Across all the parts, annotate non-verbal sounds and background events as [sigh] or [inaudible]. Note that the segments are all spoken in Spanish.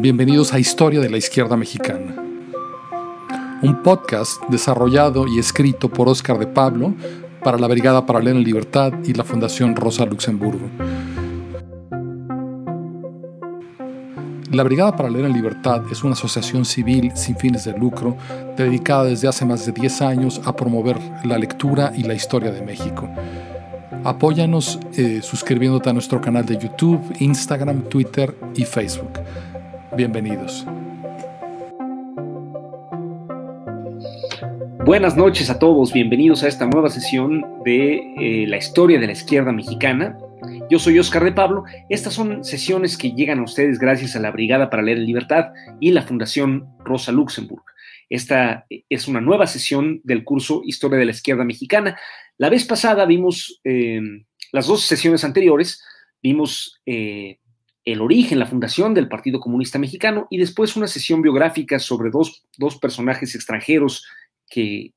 Bienvenidos a Historia de la Izquierda Mexicana, un podcast desarrollado y escrito por Óscar de Pablo para la Brigada Paralela en Libertad y la Fundación Rosa Luxemburgo. La Brigada Paralela en Libertad es una asociación civil sin fines de lucro dedicada desde hace más de 10 años a promover la lectura y la historia de México. Apóyanos eh, suscribiéndote a nuestro canal de YouTube, Instagram, Twitter y Facebook. Bienvenidos. Buenas noches a todos, bienvenidos a esta nueva sesión de eh, la historia de la izquierda mexicana. Yo soy Oscar de Pablo. Estas son sesiones que llegan a ustedes gracias a la Brigada para Leer Libertad y la Fundación Rosa Luxemburg. Esta es una nueva sesión del curso Historia de la Izquierda Mexicana. La vez pasada vimos eh, las dos sesiones anteriores, vimos eh, el origen, la fundación del Partido Comunista Mexicano y después una sesión biográfica sobre dos, personajes extranjeros que,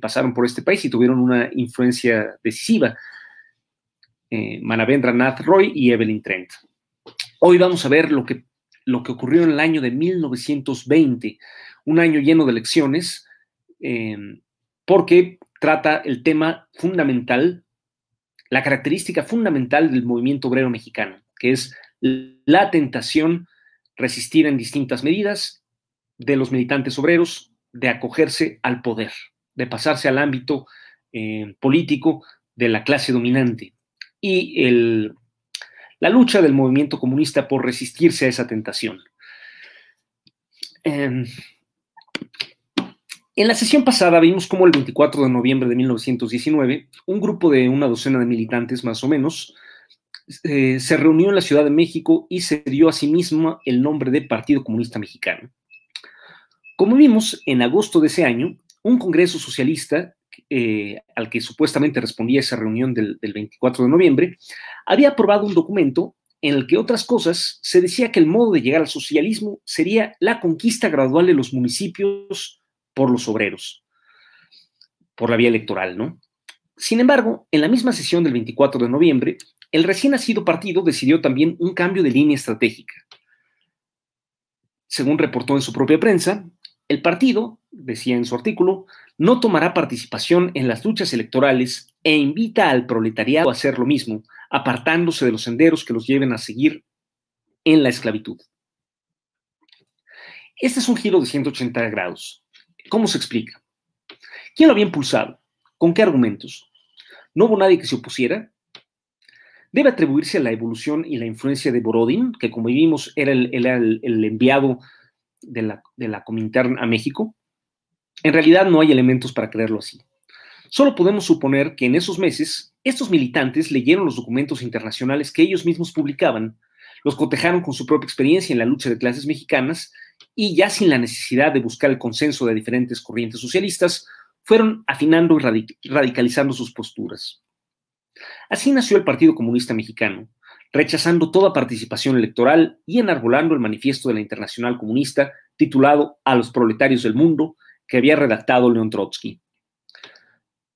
pasaron por este país y tuvieron una influencia decisiva, eh, Nath Roy y Evelyn Trent. Hoy vamos a ver lo que, lo que ocurrió en el año de 1920, un año lleno de elecciones, eh, porque trata el tema fundamental, la característica fundamental del movimiento obrero mexicano, que es la tentación resistir en distintas medidas de los militantes obreros de acogerse al poder, de pasarse al ámbito eh, político de la clase dominante y el, la lucha del movimiento comunista por resistirse a esa tentación. Em, en la sesión pasada vimos cómo el 24 de noviembre de 1919, un grupo de una docena de militantes más o menos eh, se reunió en la Ciudad de México y se dio a sí mismo el nombre de Partido Comunista Mexicano. Como vimos, en agosto de ese año, un Congreso Socialista, eh, al que supuestamente respondía esa reunión del, 24 de noviembre, había aprobado un documento en el que otras cosas se decía que el modo de llegar al socialismo sería la conquista gradual de los municipios por los obreros, por la vía electoral, ¿no? Sin embargo, en la misma sesión del 24 de noviembre, el recién nacido partido decidió también un cambio de línea estratégica. Según reportó en su propia prensa, el partido, decía en su artículo, no tomará participación en las luchas electorales e invita al proletariado a hacer lo mismo, apartándose de los senderos que los lleven a seguir en la esclavitud. Este es un giro de 180 grados. ¿Cómo se explica? ¿Quién lo había impulsado? ¿Con qué argumentos? ¿No hubo nadie que se opusiera? Debe atribuirse a la evolución y la influencia de Borodin, que como vimos era el, enviado de la, de la Comintern a México. En realidad no hay elementos para creerlo así. Solo podemos suponer que en esos meses estos militantes leyeron los documentos internacionales que ellos mismos publicaban, los cotejaron con su propia experiencia en la lucha de clases mexicanas y ya sin la necesidad de buscar el consenso de diferentes corrientes socialistas, fueron afinando y radicalizando sus posturas. Así nació el Partido Comunista Mexicano, rechazando toda participación electoral y enarbolando el manifiesto de la Internacional Comunista titulado A los proletarios del mundo, que había redactado León Trotsky.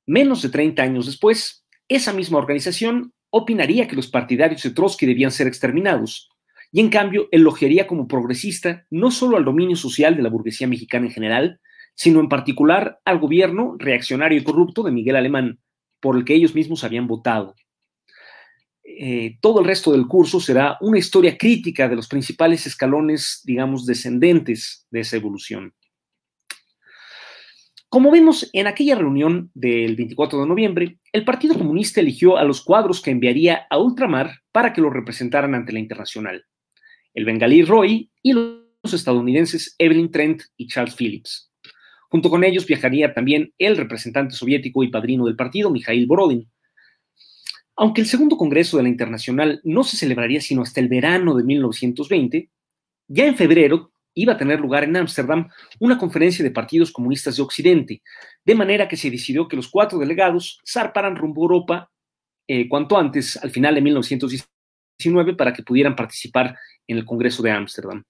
Menos de 30 años después, esa misma organización opinaría que los partidarios de Trotsky debían ser exterminados, y en cambio elogiaría como progresista no solo al dominio social de la burguesía mexicana en general, sino en particular al gobierno reaccionario y corrupto de Miguel Alemán, por el que ellos mismos habían votado. Eh, todo el resto del curso será una historia crítica de los principales escalones, digamos, descendentes de esa evolución. Como vemos en aquella reunión del 24 de noviembre, el Partido Comunista eligió a los cuadros que enviaría a ultramar para que lo representaran ante la internacional, el bengalí Roy y los estadounidenses Evelyn Trent y Charles Phillips. Junto con ellos viajaría también el representante soviético y padrino del partido, Mikhail Borodin. Aunque el segundo Congreso de la Internacional no se celebraría sino hasta el verano de 1920, ya en febrero iba a tener lugar en Ámsterdam una conferencia de partidos comunistas de Occidente, de manera que se decidió que los cuatro delegados zarparan rumbo a Europa eh, cuanto antes, al final de 1919, para que pudieran participar en el Congreso de Ámsterdam.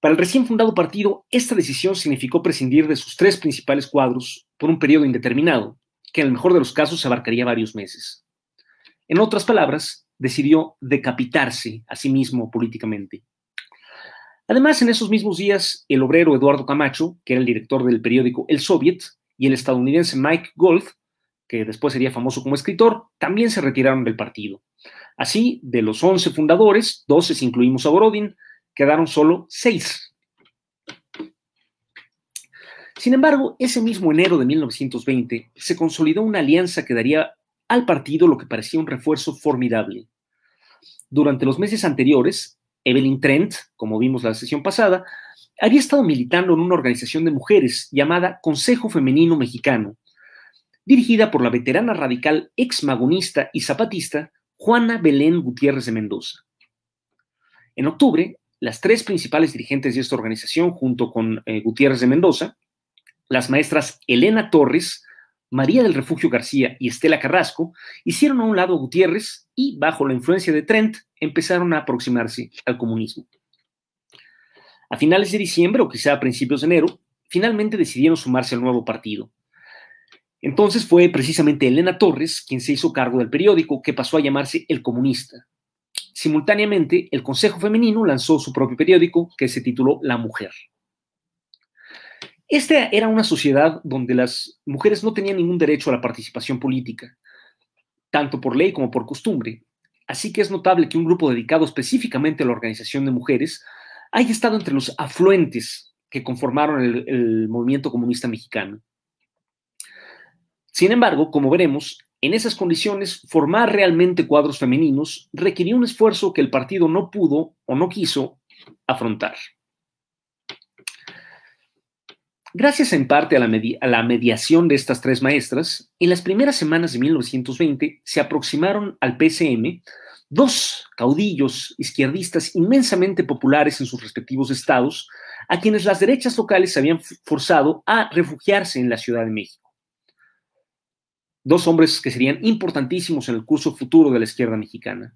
Para el recién fundado partido, esta decisión significó prescindir de sus tres principales cuadros por un periodo indeterminado, que en el mejor de los casos abarcaría varios meses. En otras palabras, decidió decapitarse a sí mismo políticamente. Además, en esos mismos días, el obrero Eduardo Camacho, que era el director del periódico El Soviet, y el estadounidense Mike Gold, que después sería famoso como escritor, también se retiraron del partido. Así, de los 11 fundadores, 12 si incluimos a Borodin, quedaron solo 6. Sin embargo, ese mismo enero de 1920 se consolidó una alianza que daría al partido lo que parecía un refuerzo formidable. Durante los meses anteriores, Evelyn Trent, como vimos la sesión pasada, había estado militando en una organización de mujeres llamada Consejo Femenino Mexicano, dirigida por la veterana radical ex magonista y zapatista Juana Belén Gutiérrez de Mendoza. En octubre, las tres principales dirigentes de esta organización, junto con eh, Gutiérrez de Mendoza, las maestras Elena Torres, María del Refugio García y Estela Carrasco, hicieron a un lado a Gutiérrez y, bajo la influencia de Trent, empezaron a aproximarse al comunismo. A finales de diciembre o quizá a principios de enero, finalmente decidieron sumarse al nuevo partido. Entonces fue precisamente Elena Torres quien se hizo cargo del periódico que pasó a llamarse El Comunista. Simultáneamente, el Consejo Femenino lanzó su propio periódico que se tituló La Mujer. Esta era una sociedad donde las mujeres no tenían ningún derecho a la participación política, tanto por ley como por costumbre. Así que es notable que un grupo dedicado específicamente a la organización de mujeres haya estado entre los afluentes que conformaron el, el movimiento comunista mexicano. Sin embargo, como veremos, en esas condiciones, formar realmente cuadros femeninos requirió un esfuerzo que el partido no pudo o no quiso afrontar. Gracias en parte a la, a la, mediación de estas tres maestras, en las primeras semanas de 1920 se aproximaron al PCM dos caudillos izquierdistas inmensamente populares en sus respectivos estados, a quienes las derechas locales habían forzado a refugiarse en la Ciudad de México. Dos hombres que serían importantísimos en el curso futuro de la izquierda mexicana.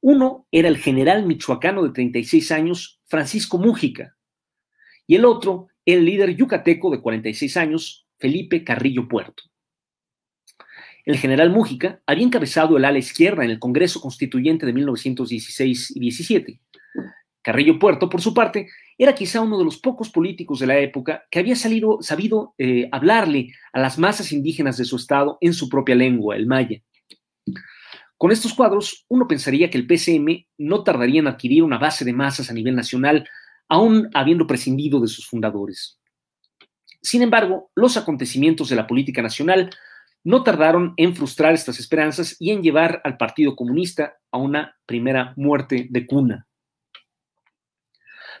Uno era el general michoacano de 36 años, Francisco Mújica, y el otro el líder yucateco de 46 años, Felipe Carrillo Puerto. El general Mújica había encabezado el ala izquierda en el Congreso Constituyente de 1916 y 17. Carrillo Puerto, por su parte, era quizá uno de los pocos políticos de la época que había salido, sabido eh, hablarle a las masas indígenas de su estado en su propia lengua, el maya. Con estos cuadros, uno pensaría que el PCM no tardaría en adquirir una base de masas a nivel nacional aún habiendo prescindido de sus fundadores. Sin embargo, los acontecimientos de la política nacional no tardaron en frustrar estas esperanzas y en llevar al Partido Comunista a una primera muerte de cuna.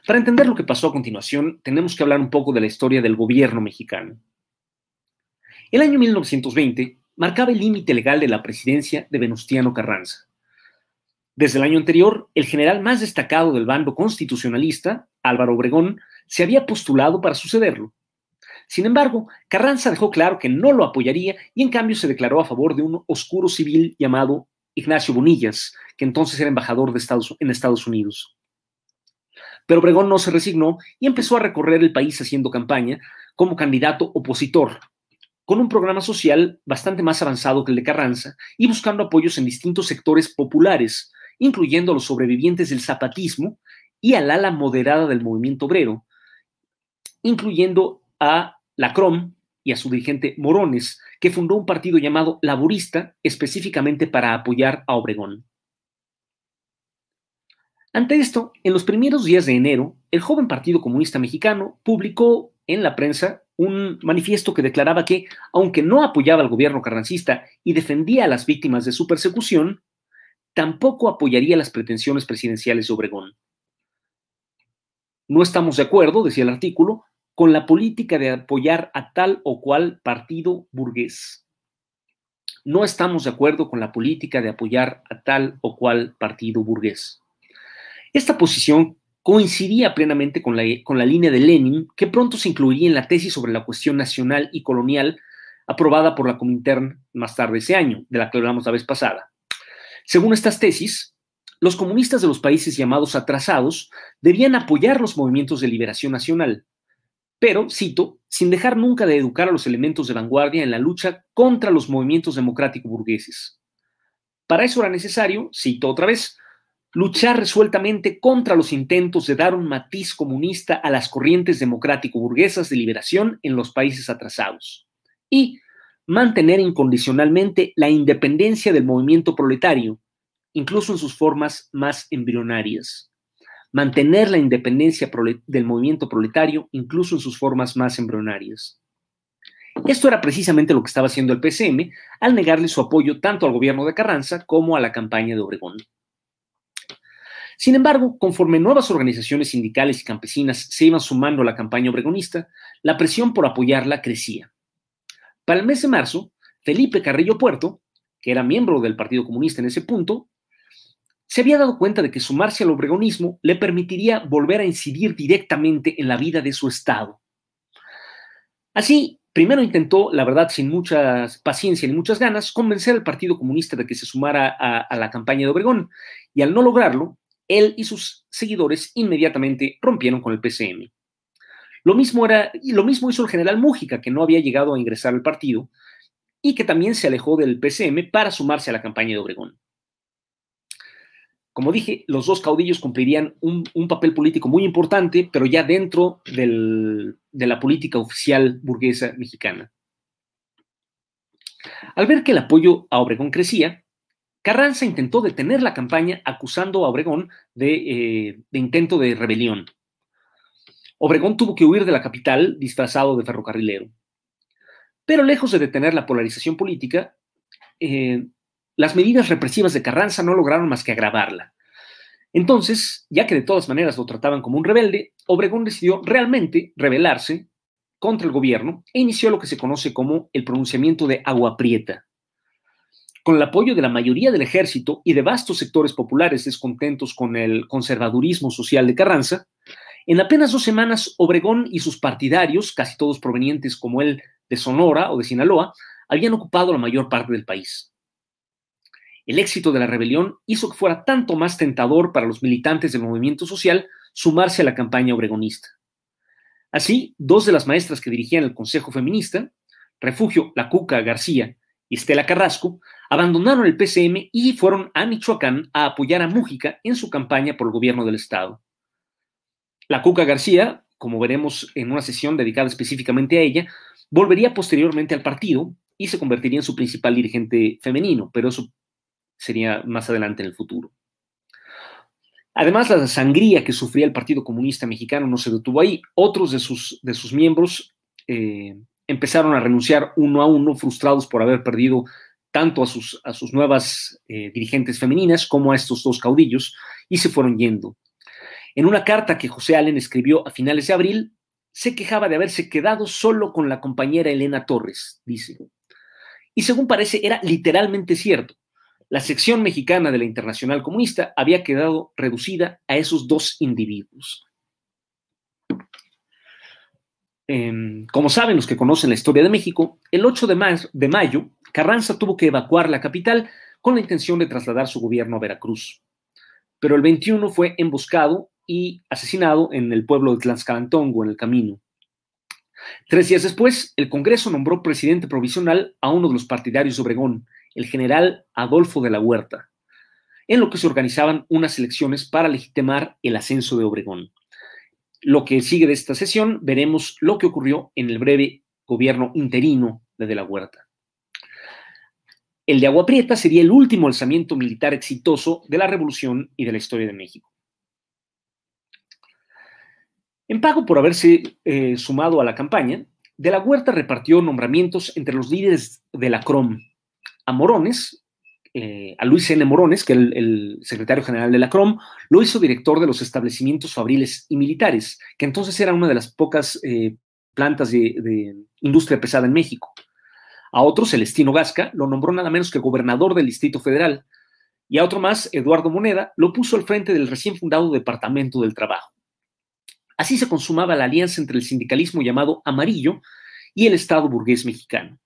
Para entender lo que pasó a continuación, tenemos que hablar un poco de la historia del gobierno mexicano. El año 1920 marcaba el límite legal de la presidencia de Venustiano Carranza. Desde el año anterior, el general más destacado del bando constitucionalista, Álvaro Obregón, se había postulado para sucederlo. Sin embargo, Carranza dejó claro que no lo apoyaría y en cambio se declaró a favor de un oscuro civil llamado Ignacio Bonillas, que entonces era embajador de en Estados Unidos. Pero Obregón no se resignó y empezó a recorrer el país haciendo campaña como candidato opositor, con un programa social bastante más avanzado que el de Carranza y buscando apoyos en distintos sectores populares, incluyendo a los sobrevivientes del zapatismo y al ala moderada del movimiento obrero, incluyendo a la CROM y a su dirigente Morones, que fundó un partido llamado Laborista específicamente para apoyar a Obregón. Ante esto, en los primeros días de enero, el joven Partido Comunista Mexicano publicó en la prensa un manifiesto que declaraba que, aunque no apoyaba al gobierno carrancista y defendía a las víctimas de su persecución, tampoco apoyaría las pretensiones presidenciales de Obregón. No estamos de acuerdo, decía el artículo, con la política de apoyar a tal o cual partido burgués. No estamos de acuerdo con la política de apoyar a tal o cual partido burgués. Esta posición coincidía plenamente con la, con la línea de Lenin, que pronto se incluiría en la tesis sobre la cuestión nacional y colonial aprobada por la Comintern más tarde ese año, de la que hablamos la vez pasada. Según estas tesis, los comunistas de los países llamados atrasados debían apoyar los movimientos de liberación nacional, pero, cito, sin dejar nunca de educar a los elementos de vanguardia en la lucha contra los movimientos democrático burgueses. Para eso era necesario, cito otra vez, luchar resueltamente contra los intentos de dar un matiz comunista a las corrientes democrático-burguesas de liberación en los países atrasados y mantener incondicionalmente la independencia del movimiento proletario, incluso en sus formas más embrionarias. Mantener la independencia del movimiento proletario, incluso en sus formas más embrionarias. Esto era precisamente lo que estaba haciendo el PCM al negarle su apoyo tanto al gobierno de Carranza como a la campaña de Obregón. Sin embargo, conforme nuevas organizaciones sindicales y campesinas se iban sumando a la campaña obregonista, la presión por apoyarla crecía. Para el mes de marzo, Felipe Carrillo Puerto, que era miembro del Partido Comunista en ese punto, se había dado cuenta de que sumarse al obregonismo le permitiría volver a incidir directamente en la vida de su Estado. Así, primero intentó, la verdad, sin mucha paciencia ni muchas ganas, convencer al Partido Comunista de que se sumara a, a la campaña de Obregón, y al no lograrlo, él y sus seguidores inmediatamente rompieron con el PCM. Lo mismo, era, lo mismo hizo el general Mújica, que no había llegado a ingresar al partido y que también se alejó del PCM para sumarse a la campaña de Obregón. Como dije, los dos caudillos cumplirían un, papel político muy importante, pero ya dentro de la política oficial burguesa mexicana. Al ver que el apoyo a Obregón crecía, Carranza intentó detener la campaña acusando a Obregón eh, de, intento de rebelión. Obregón tuvo que huir de la capital disfrazado de ferrocarrilero. Pero lejos de detener la polarización política, eh, las medidas represivas de Carranza no lograron más que agravarla. Entonces, ya que de todas maneras lo trataban como un rebelde, Obregón decidió realmente rebelarse contra el gobierno e inició lo que se conoce como el pronunciamiento de Agua Prieta con el apoyo de la mayoría del ejército y de vastos sectores populares descontentos con el conservadurismo social de Carranza, en apenas dos semanas Obregón y sus partidarios, casi todos provenientes como él de Sonora o de Sinaloa, habían ocupado la mayor parte del país. El éxito de la rebelión hizo que fuera tanto más tentador para los militantes del movimiento social sumarse a la campaña obregonista. Así, dos de las maestras que dirigían el Consejo Feminista, Refugio La Cuca García y Estela Carrasco, abandonaron el PCM y fueron a Michoacán a apoyar a Mújica en su campaña por el gobierno del Estado. La Cuca García, como veremos en una sesión dedicada específicamente a ella, volvería posteriormente al partido y se convertiría en su principal dirigente femenino, pero eso sería más adelante en el futuro. Además, la sangría que sufría el Partido Comunista Mexicano no se detuvo ahí. Otros de sus, de sus miembros eh, empezaron a renunciar uno a uno, frustrados por haber perdido tanto a sus, a sus nuevas eh, dirigentes femeninas como a estos dos caudillos, y se fueron yendo. En una carta que José Allen escribió a finales de abril, se quejaba de haberse quedado solo con la compañera Elena Torres, dice. Y según parece, era literalmente cierto. La sección mexicana de la Internacional Comunista había quedado reducida a esos dos individuos. Em, como saben los que conocen la historia de México, el 8 de, de mayo, Carranza tuvo que evacuar la capital con la intención de trasladar su gobierno a Veracruz. Pero el 21 fue emboscado y asesinado en el pueblo de Tlaxcalantongo, en el camino. Tres días después, el Congreso nombró presidente provisional a uno de los partidarios de Obregón, el general Adolfo de la Huerta, en lo que se organizaban unas elecciones para legitimar el ascenso de Obregón. Lo que sigue de esta sesión, veremos lo que ocurrió en el breve gobierno interino de De la Huerta. El de Agua Prieta sería el último alzamiento militar exitoso de la Revolución y de la historia de México. En pago por haberse eh, sumado a la campaña, De la Huerta repartió nombramientos entre los líderes de la CROM, a Morones, eh, a Luis N. Morones, que el, el secretario general de la CROM, lo hizo director de los establecimientos fabriles y militares, que entonces era una de las pocas eh, plantas de, industria pesada en México. A otro, Celestino Gasca, lo nombró nada menos que gobernador del Distrito Federal. Y a otro más, Eduardo Moneda, lo puso al frente del recién fundado Departamento del Trabajo. Así se consumaba la alianza entre el sindicalismo llamado amarillo y el Estado burgués mexicano.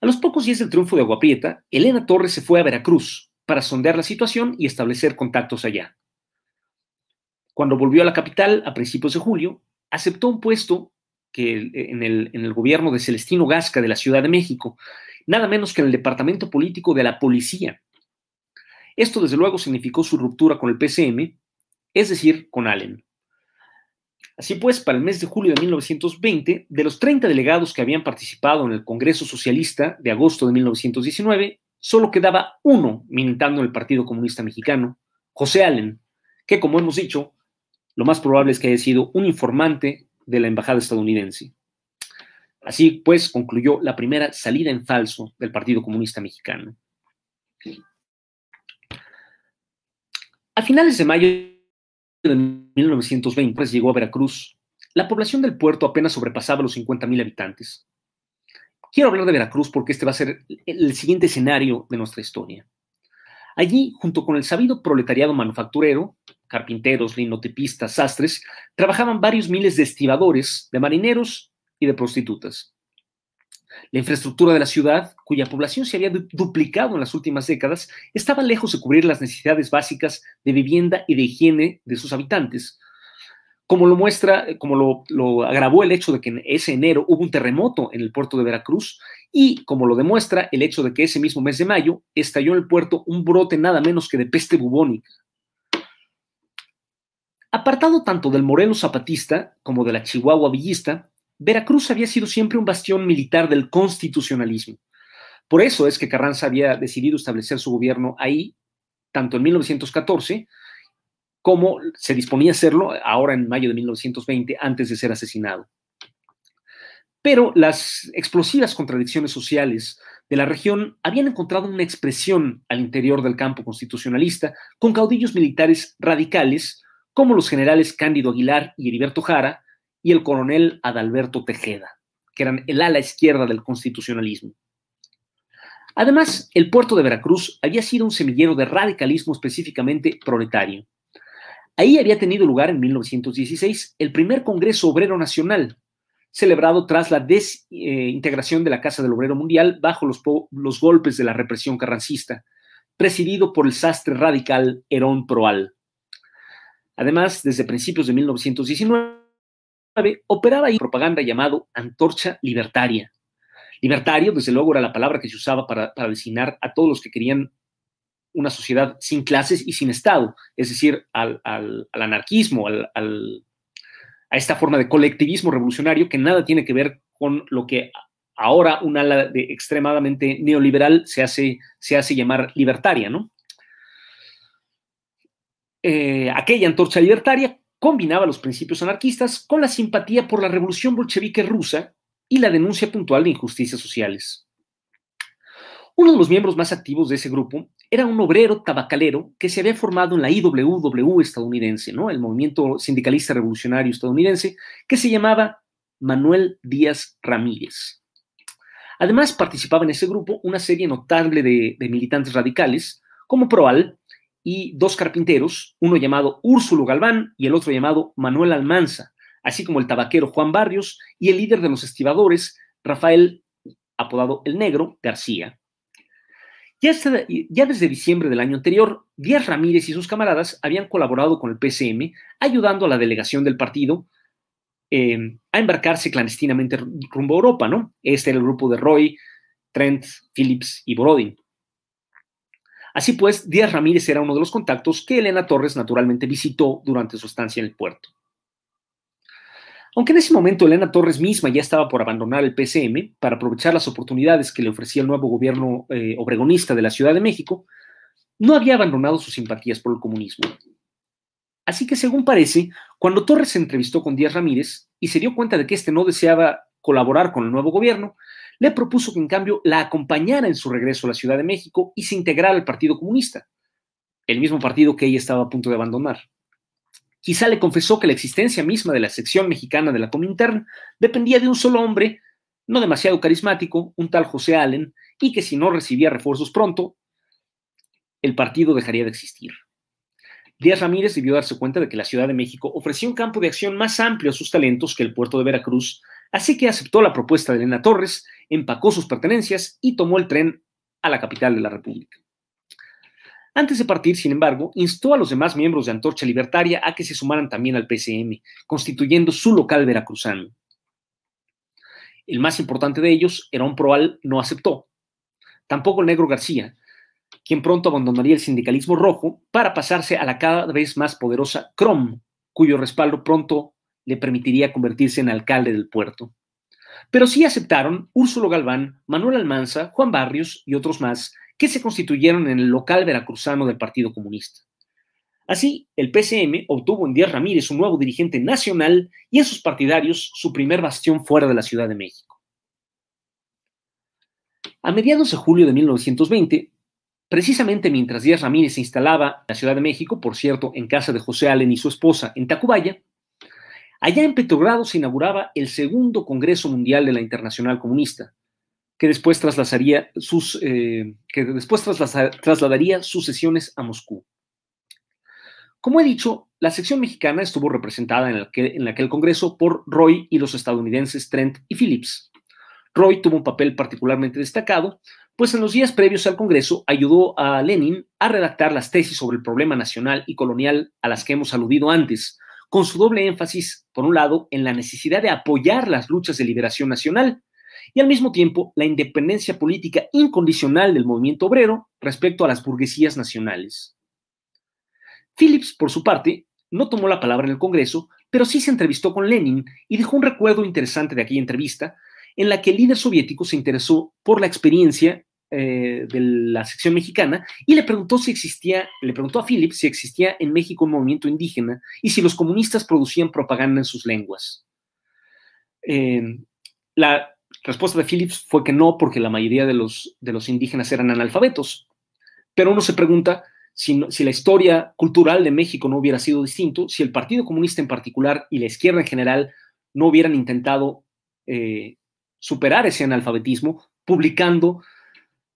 A los pocos días del triunfo de Aguaprieta, Elena Torres se fue a Veracruz para sondear la situación y establecer contactos allá. Cuando volvió a la capital a principios de julio, aceptó un puesto que en, el, en el gobierno de Celestino Gasca de la Ciudad de México, nada menos que en el departamento político de la policía. Esto, desde luego, significó su ruptura con el PCM, es decir, con Allen. Así pues, para el mes de julio de 1920, de los 30 delegados que habían participado en el Congreso Socialista de agosto de 1919, solo quedaba uno militando en el Partido Comunista Mexicano, José Allen, que, como hemos dicho, lo más probable es que haya sido un informante de la embajada estadounidense. Así pues, concluyó la primera salida en falso del Partido Comunista Mexicano. A finales de mayo de 1920 pues, llegó a Veracruz. La población del puerto apenas sobrepasaba los 50.000 habitantes. Quiero hablar de Veracruz porque este va a ser el siguiente escenario de nuestra historia. Allí, junto con el sabido proletariado manufacturero, carpinteros, linotepistas, sastres, trabajaban varios miles de estibadores, de marineros y de prostitutas. La infraestructura de la ciudad, cuya población se había duplicado en las últimas décadas, estaba lejos de cubrir las necesidades básicas de vivienda y de higiene de sus habitantes. Como lo muestra, como lo, lo agravó el hecho de que en ese enero hubo un terremoto en el puerto de Veracruz y como lo demuestra el hecho de que ese mismo mes de mayo estalló en el puerto un brote nada menos que de peste bubónica. Apartado tanto del Morelos zapatista como de la Chihuahua villista, Veracruz había sido siempre un bastión militar del constitucionalismo. Por eso es que Carranza había decidido establecer su gobierno ahí, tanto en 1914 como se disponía a hacerlo ahora en mayo de 1920, antes de ser asesinado. Pero las explosivas contradicciones sociales de la región habían encontrado una expresión al interior del campo constitucionalista con caudillos militares radicales como los generales Cándido Aguilar y Heriberto Jara, y el coronel Adalberto Tejeda, que eran el ala izquierda del constitucionalismo. Además, el puerto de Veracruz había sido un semillero de radicalismo específicamente proletario. Ahí había tenido lugar en 1916 el primer Congreso Obrero Nacional, celebrado tras la desintegración de la Casa del Obrero Mundial bajo los, los golpes de la represión carrancista, presidido por el sastre radical Herón Proal. Además, desde principios de 1919, operaba ahí propaganda llamado Antorcha Libertaria. Libertario, desde luego, era la palabra que se usaba para, designar a todos los que querían una sociedad sin clases y sin Estado, es decir, al, anarquismo, a esta forma de colectivismo revolucionario que nada tiene que ver con lo que ahora un ala de extremadamente neoliberal se hace, se hace llamar libertaria, ¿no? Eh, aquella antorcha libertaria combinaba los principios anarquistas con la simpatía por la revolución bolchevique rusa y la denuncia puntual de injusticias sociales. Uno de los miembros más activos de ese grupo era un obrero tabacalero que se había formado en la IWW estadounidense, el movimiento sindicalista revolucionario estadounidense, que se llamaba Manuel Díaz Ramírez. Además, participaba en ese grupo una serie notable de militantes radicales, como Proal, y dos carpinteros, uno llamado Úrsulo Galván y el otro llamado Manuel Almanza, así como el tabaquero Juan Barrios y el líder de los estibadores, Rafael, apodado El Negro, García. Ya, ya, desde diciembre del año anterior, Díaz Ramírez y sus camaradas habían colaborado con el PCM, ayudando a la delegación del partido eh, a embarcarse clandestinamente rumbo a Europa, ¿no? Este era el grupo de Roy, Trent, Phillips y Borodin. Así pues, Díaz Ramírez era uno de los contactos que Elena Torres naturalmente visitó durante su estancia en el puerto. Aunque en ese momento Elena Torres misma ya estaba por abandonar el PCM para aprovechar las oportunidades que le ofrecía el nuevo gobierno eh, obregonista de la Ciudad de México, no había abandonado sus simpatías por el comunismo. Así que, según parece, cuando Torres se entrevistó con Díaz Ramírez y se dio cuenta de que éste no deseaba colaborar con el nuevo gobierno, le propuso que en cambio la acompañara en su regreso a la Ciudad de México y se integrara al Partido Comunista, el mismo partido que ella estaba a punto de abandonar. Quizá le confesó que la existencia misma de la sección mexicana de la Comintern dependía de un solo hombre, no demasiado carismático, un tal José Allen, y que si no recibía refuerzos pronto, el partido dejaría de existir. Díaz Ramírez debió darse cuenta de que la Ciudad de México ofrecía un campo de acción más amplio a sus talentos que el puerto de Veracruz, así que aceptó la propuesta de Elena Torres empacó sus pertenencias y tomó el tren a la capital de la República. Antes de partir, sin embargo, instó a los demás miembros de Antorcha Libertaria a que se sumaran también al PCM, constituyendo su local veracruzano. El más importante de ellos, Herón Proal, no aceptó. Tampoco el negro García, quien pronto abandonaría el sindicalismo rojo para pasarse a la cada vez más poderosa CROM, cuyo respaldo pronto le permitiría convertirse en alcalde del puerto. Pero sí aceptaron Úrsulo Galván, Manuel Almanza, Juan Barrios y otros más que se constituyeron en el local veracruzano del Partido Comunista. Así, el PCM obtuvo en Díaz Ramírez un nuevo dirigente nacional y en sus partidarios su primer bastión fuera de la Ciudad de México. A mediados de julio de 1920, precisamente mientras Díaz Ramírez se instalaba en la Ciudad de México, por cierto, en casa de José Allen y su esposa en Tacubaya, allá en Petrogrado se inauguraba el segundo Congreso Mundial de la Internacional Comunista, que después trasladaría sus, eh, trasladaría sus sesiones a Moscú. Como he dicho, la sección mexicana estuvo representada en en aquel Congreso por Roy y los estadounidenses Trent y Phillips. Roy tuvo un papel particularmente destacado, pues en los días previos al Congreso ayudó a Lenin a redactar las tesis sobre el problema nacional y colonial a las que hemos aludido antes, con su doble énfasis, por un lado, en la necesidad de apoyar las luchas de liberación nacional y al mismo tiempo la independencia política incondicional del movimiento obrero respecto a las burguesías nacionales. Phillips, por su parte, no tomó la palabra en el Congreso, pero sí se entrevistó con Lenin y dejó un recuerdo interesante de aquella entrevista en la que el líder soviético se interesó por la experiencia eh, de la sección mexicana y le preguntó si existía, le preguntó a Phillips si existía en México un movimiento indígena y si los comunistas producían propaganda en sus lenguas. Eh, la respuesta de Phillips fue que no, porque la mayoría de los, de los indígenas eran analfabetos. Pero uno se pregunta si, la historia cultural de México no hubiera sido distinto, si el Partido Comunista en particular y la izquierda en general no hubieran intentado eh, superar ese analfabetismo publicando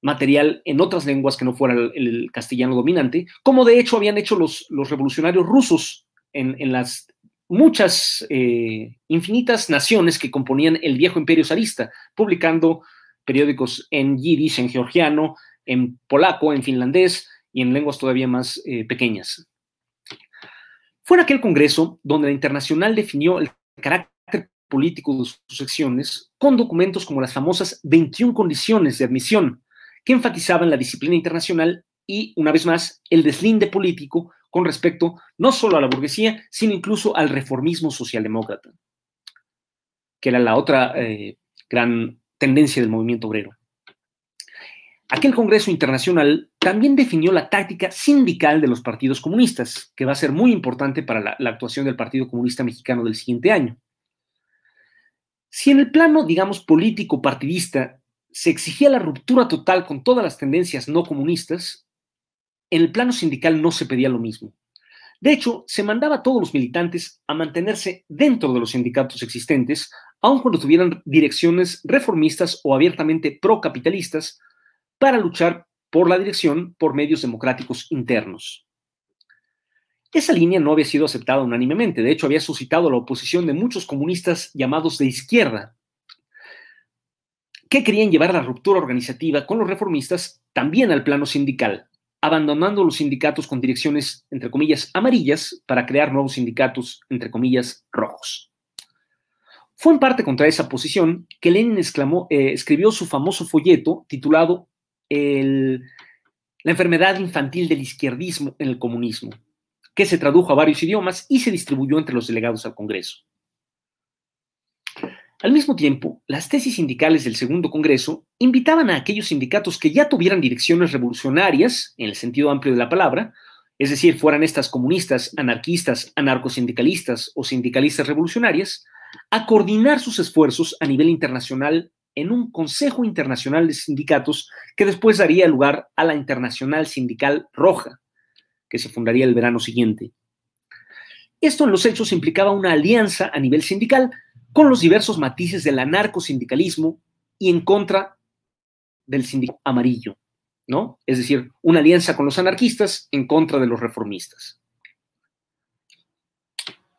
material en otras lenguas que no fuera el, castellano dominante, como de hecho habían hecho los, los revolucionarios rusos en, las muchas eh, infinitas naciones que componían el viejo imperio zarista, publicando periódicos en yiddish, en georgiano, en polaco, en finlandés, y en lenguas todavía más eh, pequeñas. Fue en aquel Congreso donde la Internacional definió el carácter político de sus secciones con documentos como las famosas 21 condiciones de admisión, que enfatizaban la disciplina internacional y, una vez más, el deslinde político con respecto no solo a la burguesía, sino incluso al reformismo socialdemócrata, que era la otra eh, gran tendencia del movimiento obrero. Aquel Congreso Internacional también definió la táctica sindical de los partidos comunistas, que va a ser muy importante para la, la, actuación del Partido Comunista Mexicano del siguiente año. Si en el plano, digamos, político partidista se exigía la ruptura total con todas las tendencias no comunistas, en el plano sindical no se pedía lo mismo. De hecho, se mandaba a todos los militantes a mantenerse dentro de los sindicatos existentes, aun cuando tuvieran direcciones reformistas o abiertamente procapitalistas, para luchar por la dirección por medios democráticos internos. Esa línea no había sido aceptada unánimemente, de hecho había suscitado la oposición de muchos comunistas llamados de izquierda, que querían llevar la ruptura organizativa con los reformistas también al plano sindical, abandonando los sindicatos con direcciones, entre comillas, amarillas para crear nuevos sindicatos, entre comillas, rojos. Fue en parte contra esa posición que Lenin eh, escribió su famoso folleto titulado la enfermedad infantil del izquierdismo en el comunismo, que se tradujo a varios idiomas y se distribuyó entre los delegados al Congreso. Al mismo tiempo, las tesis sindicales del Segundo Congreso invitaban a aquellos sindicatos que ya tuvieran direcciones revolucionarias, en el sentido amplio de la palabra, es decir, fueran estas comunistas, anarquistas, anarcosindicalistas o sindicalistas revolucionarias, a coordinar sus esfuerzos a nivel internacional en un Consejo Internacional de Sindicatos que después daría lugar a la Internacional Sindical Roja, que se fundaría el verano siguiente. Esto en los hechos implicaba una alianza a nivel sindical con los diversos matices del anarcosindicalismo y en contra del sindicato amarillo, ¿no? Es decir, una alianza con los anarquistas en contra de los reformistas.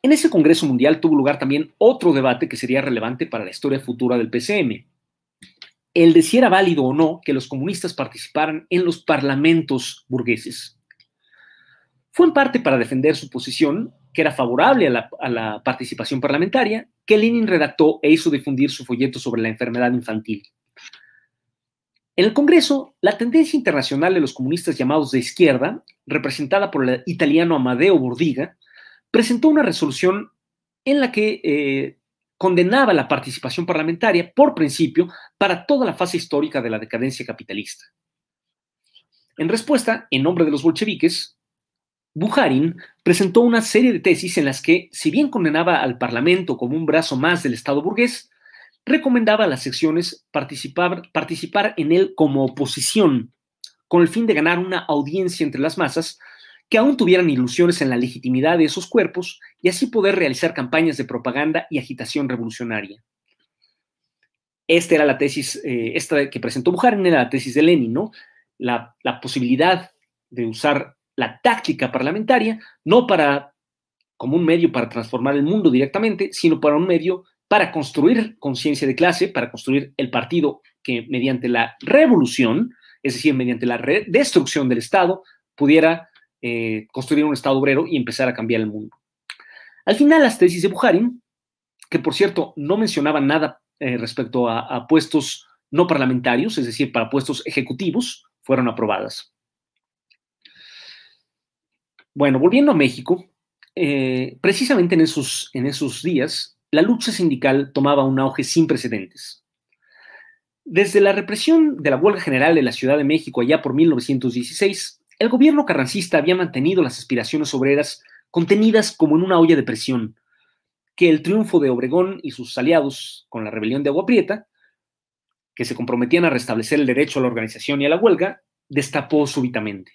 En ese Congreso Mundial tuvo lugar también otro debate que sería relevante para la historia futura del PCM, el de si era válido o no que los comunistas participaran en los parlamentos burgueses. Fue en parte para defender su posición, que era favorable a la, participación parlamentaria, que Lenin redactó e hizo difundir su folleto sobre la enfermedad infantil. En el Congreso, la tendencia internacional de los comunistas llamados de izquierda, representada por el italiano Amadeo Bordiga, presentó una resolución en la que eh, condenaba la participación parlamentaria por principio para toda la fase histórica de la decadencia capitalista. En respuesta, en nombre de los bolcheviques, Bujarin presentó una serie de tesis en las que, si bien condenaba al Parlamento como un brazo más del Estado burgués, recomendaba a las secciones participar, en él como oposición, con el fin de ganar una audiencia entre las masas que aún tuvieran ilusiones en la legitimidad de esos cuerpos y así poder realizar campañas de propaganda y agitación revolucionaria. Esta era la tesis, eh, esta que presentó Bujarin era la tesis de Lenin, ¿no? La posibilidad de usar la táctica parlamentaria, no para como un medio para transformar el mundo directamente, sino para un medio para construir conciencia de clase, para construir el partido que mediante la revolución, es decir, mediante la destrucción del Estado, pudiera eh, construir un Estado obrero y empezar a cambiar el mundo. Al final, las tesis de Bujarin, que por cierto no mencionaban nada eh, respecto a, puestos no parlamentarios, es decir, para puestos ejecutivos, fueron aprobadas. Bueno, volviendo a México, eh, precisamente en esos, en esos días, la lucha sindical tomaba un auge sin precedentes. Desde la represión de la huelga general de la Ciudad de México allá por 1916, el gobierno carrancista había mantenido las aspiraciones obreras contenidas como en una olla de presión, que el triunfo de Obregón y sus aliados con la rebelión de Agua Prieta, que se comprometían a restablecer el derecho a la organización y a la huelga, destapó súbitamente.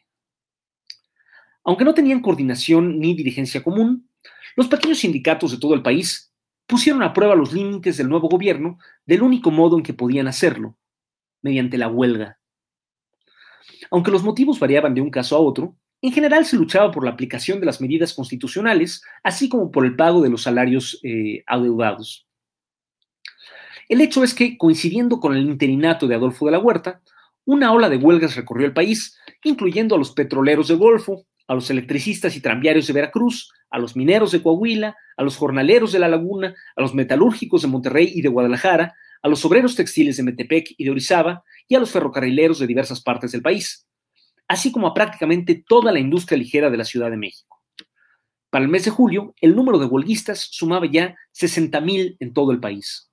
Aunque no tenían coordinación ni dirigencia común, los pequeños sindicatos de todo el país pusieron a prueba los límites del nuevo gobierno del único modo en que podían hacerlo, mediante la huelga. Aunque los motivos variaban de un caso a otro, en general se luchaba por la aplicación de las medidas constitucionales, así como por el pago de los salarios eh, adeudados. El hecho es que, coincidiendo con el interinato de Adolfo de la Huerta, una ola de huelgas recorrió el país, incluyendo a los petroleros de Golfo, a los electricistas y tranviarios de Veracruz, a los mineros de Coahuila, a los jornaleros de La Laguna, a los metalúrgicos de Monterrey y de Guadalajara, a los obreros textiles de Metepec y de Orizaba y a los ferrocarrileros de diversas partes del país, así como a prácticamente toda la industria ligera de la Ciudad de México. Para el mes de julio, el número de huelguistas sumaba ya 60.000 en todo el país.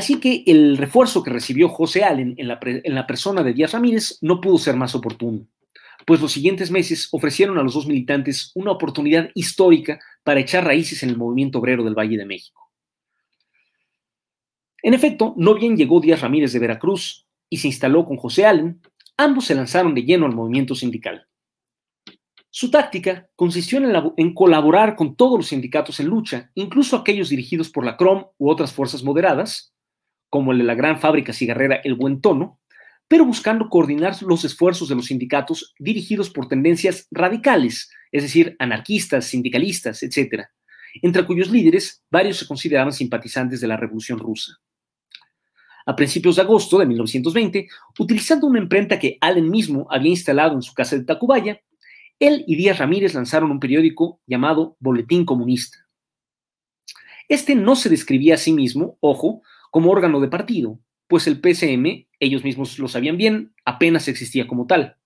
Así que el refuerzo que recibió José Allen en la, persona de Díaz Ramírez no pudo ser más oportuno, pues los siguientes meses ofrecieron a los dos militantes una oportunidad histórica para echar raíces en el movimiento obrero del Valle de México. En efecto, no bien llegó Díaz Ramírez de Veracruz y se instaló con José Allen, ambos se lanzaron de lleno al movimiento sindical. Su táctica consistió en, en, colaborar con todos los sindicatos en lucha, incluso aquellos dirigidos por la CROM u otras fuerzas moderadas, como el de la gran fábrica cigarrera El Buen Tono, pero buscando coordinar los esfuerzos de los sindicatos dirigidos por tendencias radicales, es decir, anarquistas, sindicalistas, etc., entre cuyos líderes varios se consideraban simpatizantes de la Revolución Rusa. A principios de agosto de 1920, utilizando una imprenta que Allen mismo había instalado en su casa de Tacubaya, él y Díaz Ramírez lanzaron un periódico llamado Boletín Comunista. Este no se describía a sí mismo, ojo, como órgano de partido, pues el PCM, ellos mismos lo sabían bien, apenas existía como tal,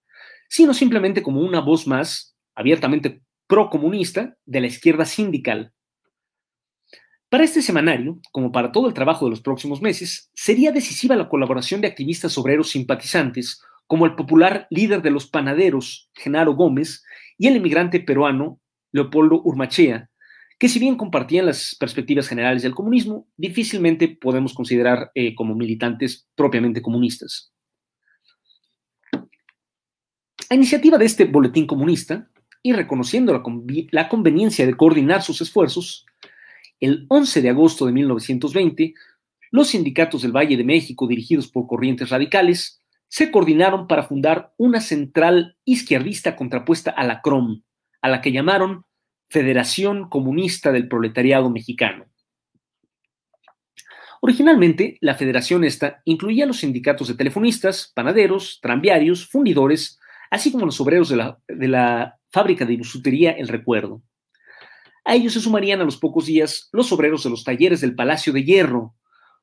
sino simplemente como una voz más abiertamente procomunista de la izquierda sindical. Para este semanario, como para todo el trabajo de los próximos meses, sería decisiva la colaboración de activistas obreros simpatizantes, como el popular líder de los panaderos, Genaro Gómez, y el emigrante peruano, Leopoldo Urmachea, que si bien compartían las perspectivas generales del comunismo, difícilmente podemos considerar eh, como militantes propiamente comunistas. A iniciativa de este boletín comunista, y reconociendo la, la conveniencia de coordinar sus esfuerzos, el 11 de agosto de 1920, los sindicatos del Valle de México, dirigidos por corrientes radicales, se coordinaron para fundar una central izquierdista contrapuesta a la CROM, a la que llamaron Federación Comunista del Proletariado Mexicano. Originalmente, la federación esta incluía los sindicatos de telefonistas, panaderos, tranviarios, fundidores, así como los obreros de la, de la fábrica de bisutería El Recuerdo. A ellos se sumarían a los pocos días los obreros de los talleres del Palacio de Hierro,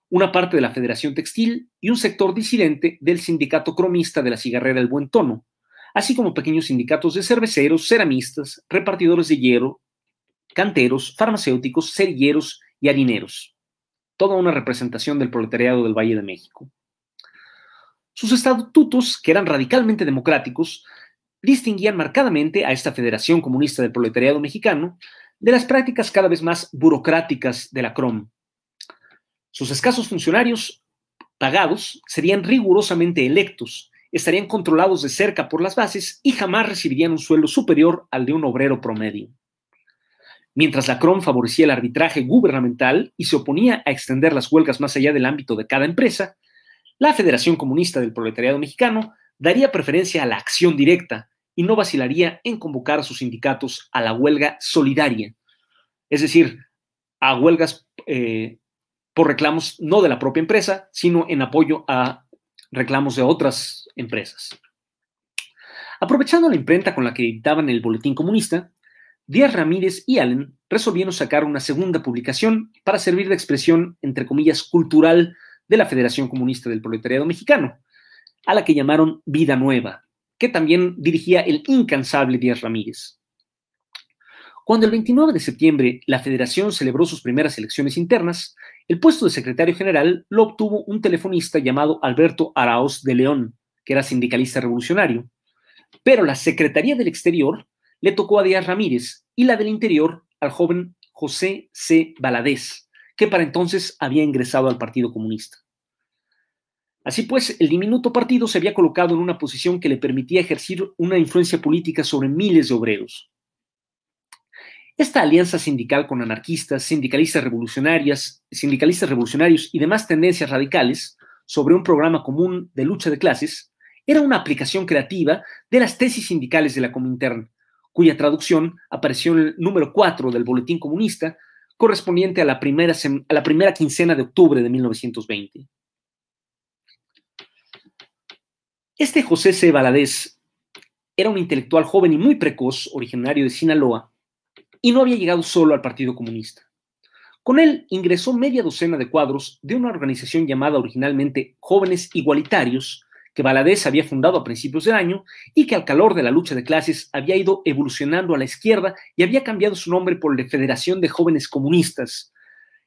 una parte de la Federación Textil y un sector disidente del Sindicato Cromista de la Cigarrera El Buen Tono, así como pequeños sindicatos de cerveceros, ceramistas, repartidores de hierro, canteros, farmacéuticos, cerilleros y harineros. Toda una representación del proletariado del Valle de México. Sus estatutos, que eran radicalmente democráticos, distinguían marcadamente a esta Federación Comunista del Proletariado Mexicano de las prácticas cada vez más burocráticas de la CROM. Sus escasos funcionarios pagados serían rigurosamente electos, estarían controlados de cerca por las bases y jamás recibirían un sueldo superior al de un obrero promedio. Mientras la CROM favorecía el arbitraje gubernamental y se oponía a extender las huelgas más allá del ámbito de cada empresa, la Federación Comunista del Proletariado Mexicano daría preferencia a la acción directa y no vacilaría en convocar a sus sindicatos a la huelga solidaria, es decir, a huelgas eh, por reclamos no de la propia empresa, sino en apoyo a reclamos de otras empresas. Aprovechando la imprenta con la que editaban el Boletín Comunista, Díaz Ramírez y Allen resolvieron sacar una segunda publicación para servir de expresión, entre comillas, cultural de la Federación Comunista del Proletariado Mexicano, a la que llamaron Vida Nueva, que también dirigía el incansable Díaz Ramírez. Cuando el 29 de septiembre la Federación celebró sus primeras elecciones internas, el puesto de secretario general lo obtuvo un telefonista llamado Alberto Araoz de León, que era sindicalista revolucionario. Pero la Secretaría del Exterior le tocó a Díaz Ramírez y la del Interior al joven José C. Baladés, que para entonces había ingresado al Partido Comunista. Así pues, el diminuto partido se había colocado en una posición que le permitía ejercer una influencia política sobre miles de obreros. Esta alianza sindical con anarquistas, sindicalistas revolucionarias, sindicalistas revolucionarios y demás tendencias radicales sobre un programa común de lucha de clases era una aplicación creativa de las tesis sindicales de la Comintern, cuya traducción apareció en el número 4 del Boletín Comunista correspondiente a la primera, a la primera quincena de octubre de 1920. Este José C. Valadez era un intelectual joven y muy precoz, originario de Sinaloa, y no había llegado solo al Partido Comunista. Con él ingresó media docena de cuadros de una organización llamada originalmente Jóvenes Igualitarios, que Valadez había fundado a principios del año y que al calor de la lucha de clases había ido evolucionando a la izquierda y había cambiado su nombre por la Federación de Jóvenes Comunistas,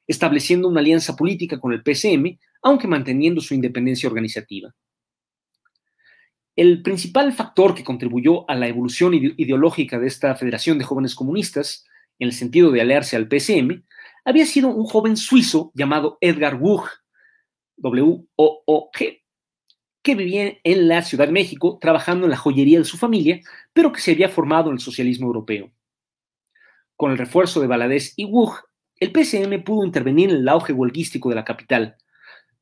estableciendo una alianza política con el PCM, aunque manteniendo su independencia organizativa. El principal factor que contribuyó a la evolución ideológica de esta Federación de Jóvenes Comunistas, en el sentido de aliarse al PCM, había sido un joven suizo llamado Edgar Wuch, W-O-O-G, que vivía en la Ciudad de México trabajando en la joyería de su familia, pero que se había formado en el socialismo europeo. Con el refuerzo de Valadez y Wuch, el PCM pudo intervenir en el auge huelguístico de la capital,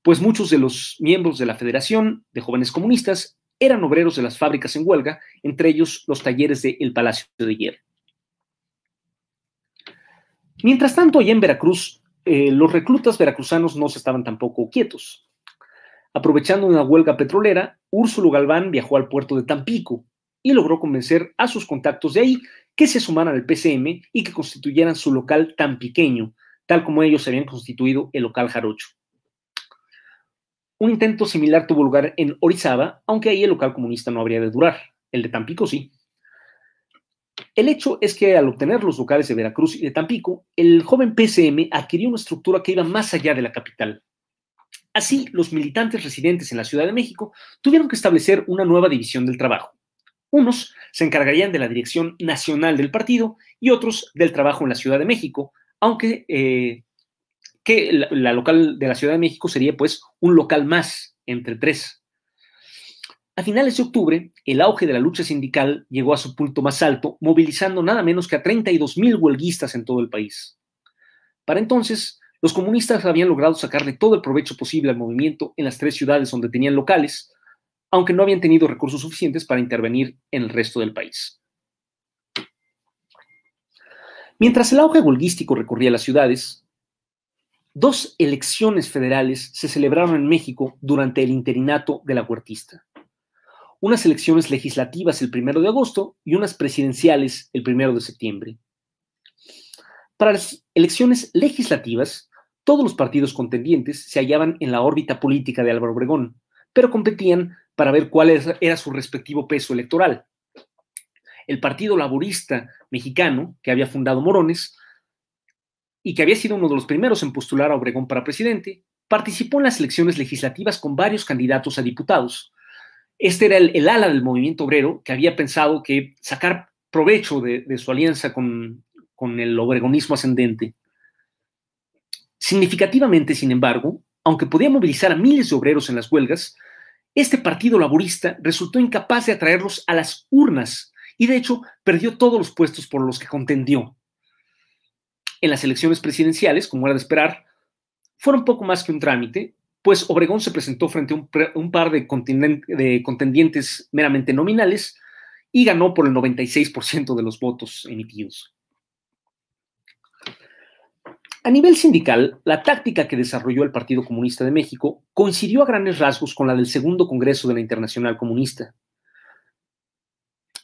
pues muchos de los miembros de la Federación de Jóvenes Comunistas eran obreros de las fábricas en huelga, entre ellos los talleres de El Palacio de Hierro. Mientras tanto, allá en Veracruz, eh, los reclutas veracruzanos no se estaban tampoco quietos. Aprovechando una huelga petrolera, Úrsulo Galván viajó al puerto de Tampico y logró convencer a sus contactos de ahí que se sumaran al PCM y que constituyeran su local tan pequeño, tal como ellos habían constituido el local Jarocho. Un intento similar tuvo lugar en Orizaba, aunque ahí el local comunista no habría de durar. El de Tampico sí. El hecho es que al obtener los locales de Veracruz y de Tampico, el joven PCM adquirió una estructura que iba más allá de la capital. Así, los militantes residentes en la Ciudad de México tuvieron que establecer una nueva división del trabajo. Unos se encargarían de la dirección nacional del partido y otros del trabajo en la Ciudad de México, aunque eh, que la, local de la Ciudad de México sería pues un local más entre tres. A finales de octubre, el auge de la lucha sindical llegó a su punto más alto, movilizando nada menos que a 32 mil huelguistas en todo el país. Para entonces, los comunistas habían logrado sacarle todo el provecho posible al movimiento en las tres ciudades donde tenían locales, aunque no habían tenido recursos suficientes para intervenir en el resto del país. Mientras el auge golguístico recorría las ciudades, dos elecciones federales se celebraron en México durante el interinato de la huertista. Unas elecciones legislativas el primero de agosto y unas presidenciales el primero de septiembre. Para las elecciones legislativas, Todos los partidos contendientes se hallaban en la órbita política de Álvaro Obregón, pero competían para ver cuál era su respectivo peso electoral. El Partido Laborista Mexicano, que había fundado Morones, y que había sido uno de los primeros en postular a Obregón para presidente, participó en las elecciones legislativas con varios candidatos a diputados. Este era el, ala del movimiento obrero que había pensado que sacar provecho de, su alianza con, con el obregonismo ascendente. Significativamente, sin embargo, aunque podía movilizar a miles de obreros en las huelgas, este partido laborista resultó incapaz de atraerlos a las urnas y de hecho perdió todos los puestos por los que contendió en las elecciones presidenciales, como era de esperar, fueron poco más que un trámite, pues Obregón se presentó frente a un, par de, contendientes meramente nominales y ganó por el 96% de los votos emitidos. A nivel sindical, la táctica que desarrolló el Partido Comunista de México coincidió a grandes rasgos con la del segundo Congreso de la Internacional Comunista.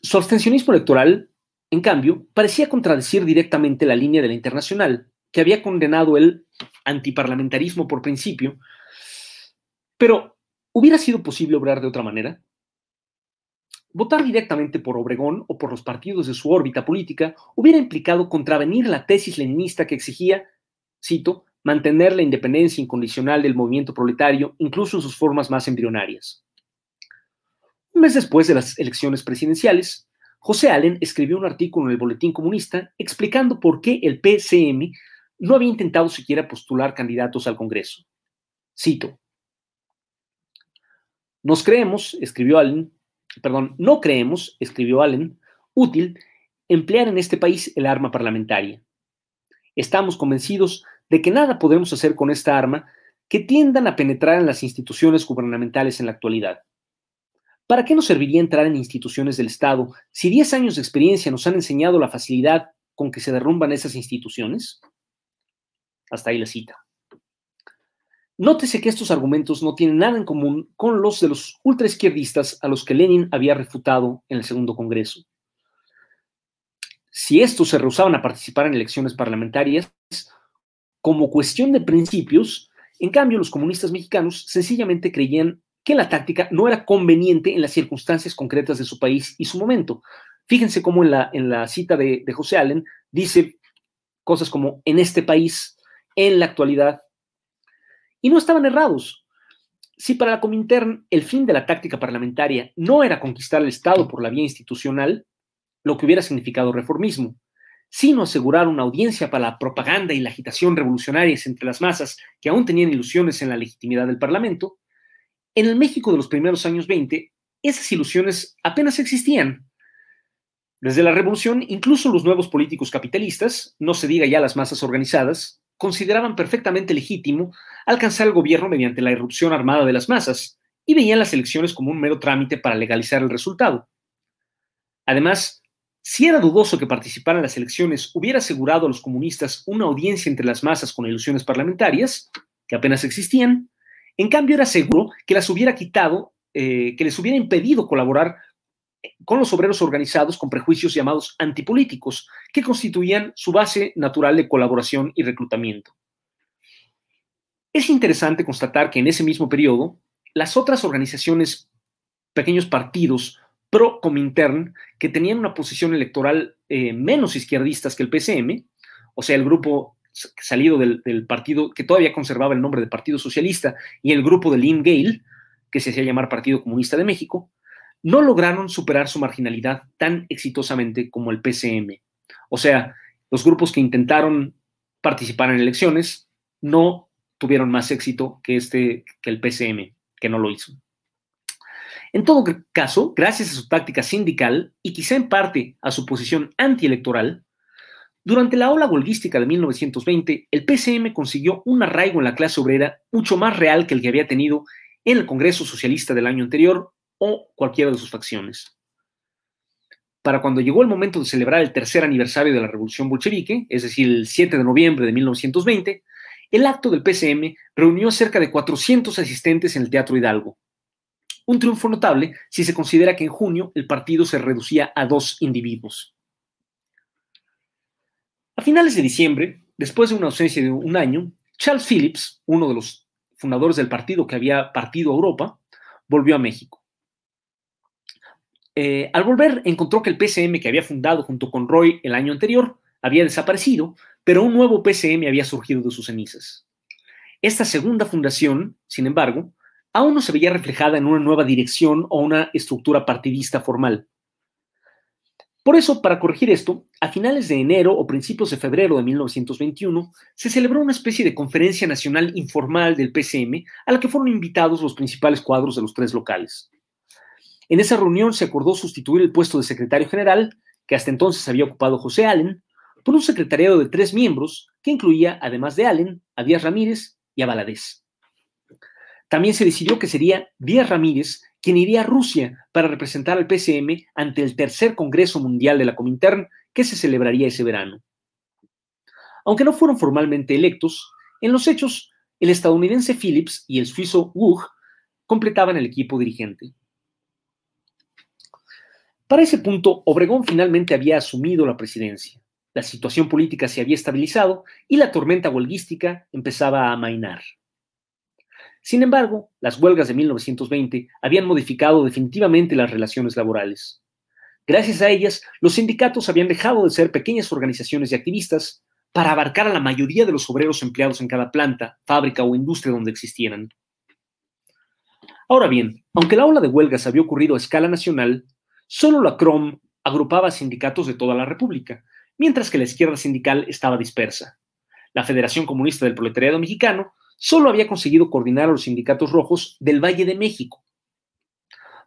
Su abstencionismo electoral en cambio, parecía contradecir directamente la línea de la Internacional, que había condenado el antiparlamentarismo por principio, pero ¿hubiera sido posible obrar de otra manera? Votar directamente por Obregón o por los partidos de su órbita política hubiera implicado contravenir la tesis leninista que exigía, cito, mantener la independencia incondicional del movimiento proletario, incluso en sus formas más embrionarias. Un mes después de las elecciones presidenciales, José Allen escribió un artículo en el Boletín Comunista explicando por qué el PCM no había intentado siquiera postular candidatos al Congreso. Cito. Nos creemos, escribió Allen, perdón, no creemos, escribió Allen, útil emplear en este país el arma parlamentaria. Estamos convencidos de que nada podemos hacer con esta arma que tiendan a penetrar en las instituciones gubernamentales en la actualidad. ¿Para qué nos serviría entrar en instituciones del Estado si 10 años de experiencia nos han enseñado la facilidad con que se derrumban esas instituciones? Hasta ahí la cita. Nótese que estos argumentos no tienen nada en común con los de los ultraizquierdistas a los que Lenin había refutado en el segundo Congreso. Si estos se rehusaban a participar en elecciones parlamentarias, como cuestión de principios, en cambio los comunistas mexicanos sencillamente creían que la táctica no era conveniente en las circunstancias concretas de su país y su momento. Fíjense cómo en la, en la cita de, de José Allen dice cosas como en este país, en la actualidad, y no estaban errados. Si para la Comintern el fin de la táctica parlamentaria no era conquistar el Estado por la vía institucional, lo que hubiera significado reformismo, sino asegurar una audiencia para la propaganda y la agitación revolucionarias entre las masas que aún tenían ilusiones en la legitimidad del Parlamento, en el México de los primeros años 20, esas ilusiones apenas existían. Desde la revolución, incluso los nuevos políticos capitalistas, no se diga ya las masas organizadas, consideraban perfectamente legítimo alcanzar el gobierno mediante la irrupción armada de las masas y veían las elecciones como un mero trámite para legalizar el resultado. Además, si era dudoso que participar en las elecciones hubiera asegurado a los comunistas una audiencia entre las masas con ilusiones parlamentarias, que apenas existían, en cambio, era seguro que las hubiera quitado, eh, que les hubiera impedido colaborar con los obreros organizados con prejuicios llamados antipolíticos, que constituían su base natural de colaboración y reclutamiento. Es interesante constatar que en ese mismo periodo, las otras organizaciones, pequeños partidos pro-Comintern, que tenían una posición electoral eh, menos izquierdistas que el PCM, o sea, el grupo salido del, partido que todavía conservaba el nombre de Partido Socialista y el grupo de Lynn Gale, que se hacía llamar Partido Comunista de México, no lograron superar su marginalidad tan exitosamente como el PCM. O sea, los grupos que intentaron participar en elecciones no tuvieron más éxito que este que el PCM, que no lo hizo. En todo caso, gracias a su táctica sindical y quizá en parte a su posición antielectoral, durante la ola huelguística de 1920, el PCM consiguió un arraigo en la clase obrera mucho más real que el que había tenido en el Congreso Socialista del año anterior o cualquiera de sus facciones. Para cuando llegó el momento de celebrar el tercer aniversario de la Revolución Bolchevique, es decir, el 7 de noviembre de 1920, el acto del PCM reunió cerca de 400 asistentes en el Teatro Hidalgo. Un triunfo notable si se considera que en junio el partido se reducía a dos individuos. A finales de diciembre, después de una ausencia de un año, Charles Phillips, uno de los fundadores del partido que había partido a Europa, volvió a México. Eh, al volver, encontró que el PCM que había fundado junto con Roy el año anterior había desaparecido, pero un nuevo PCM había surgido de sus cenizas. Esta segunda fundación, sin embargo, aún no se veía reflejada en una nueva dirección o una estructura partidista formal. Por eso, para corregir esto, a finales de enero o principios de febrero de 1921 se celebró una especie de conferencia nacional informal del PCM a la que fueron invitados los principales cuadros de los tres locales. En esa reunión se acordó sustituir el puesto de secretario general, que hasta entonces había ocupado José Allen, por un secretariado de tres miembros que incluía, además de Allen, a Díaz Ramírez y a Valadez. También se decidió que sería Díaz Ramírez quien iría a Rusia para representar al PCM ante el tercer Congreso Mundial de la Comintern que se celebraría ese verano. Aunque no fueron formalmente electos, en los hechos, el estadounidense Phillips y el suizo Wug completaban el equipo dirigente. Para ese punto, Obregón finalmente había asumido la presidencia. La situación política se había estabilizado y la tormenta huelguística empezaba a amainar. Sin embargo, las huelgas de 1920 habían modificado definitivamente las relaciones laborales. Gracias a ellas, los sindicatos habían dejado de ser pequeñas organizaciones de activistas para abarcar a la mayoría de los obreros empleados en cada planta, fábrica o industria donde existieran. Ahora bien, aunque la ola de huelgas había ocurrido a escala nacional, Solo la CROM agrupaba sindicatos de toda la República, mientras que la izquierda sindical estaba dispersa. La Federación Comunista del Proletariado Mexicano solo había conseguido coordinar a los sindicatos rojos del Valle de México.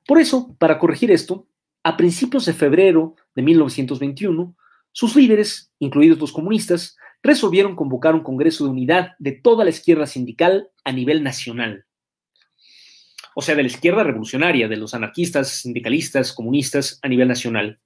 Por eso, para corregir esto, a principios de febrero de 1921, sus líderes, incluidos los comunistas, resolvieron convocar un Congreso de Unidad de toda la izquierda sindical a nivel nacional o sea, de la izquierda revolucionaria, de los anarquistas, sindicalistas, comunistas a nivel nacional.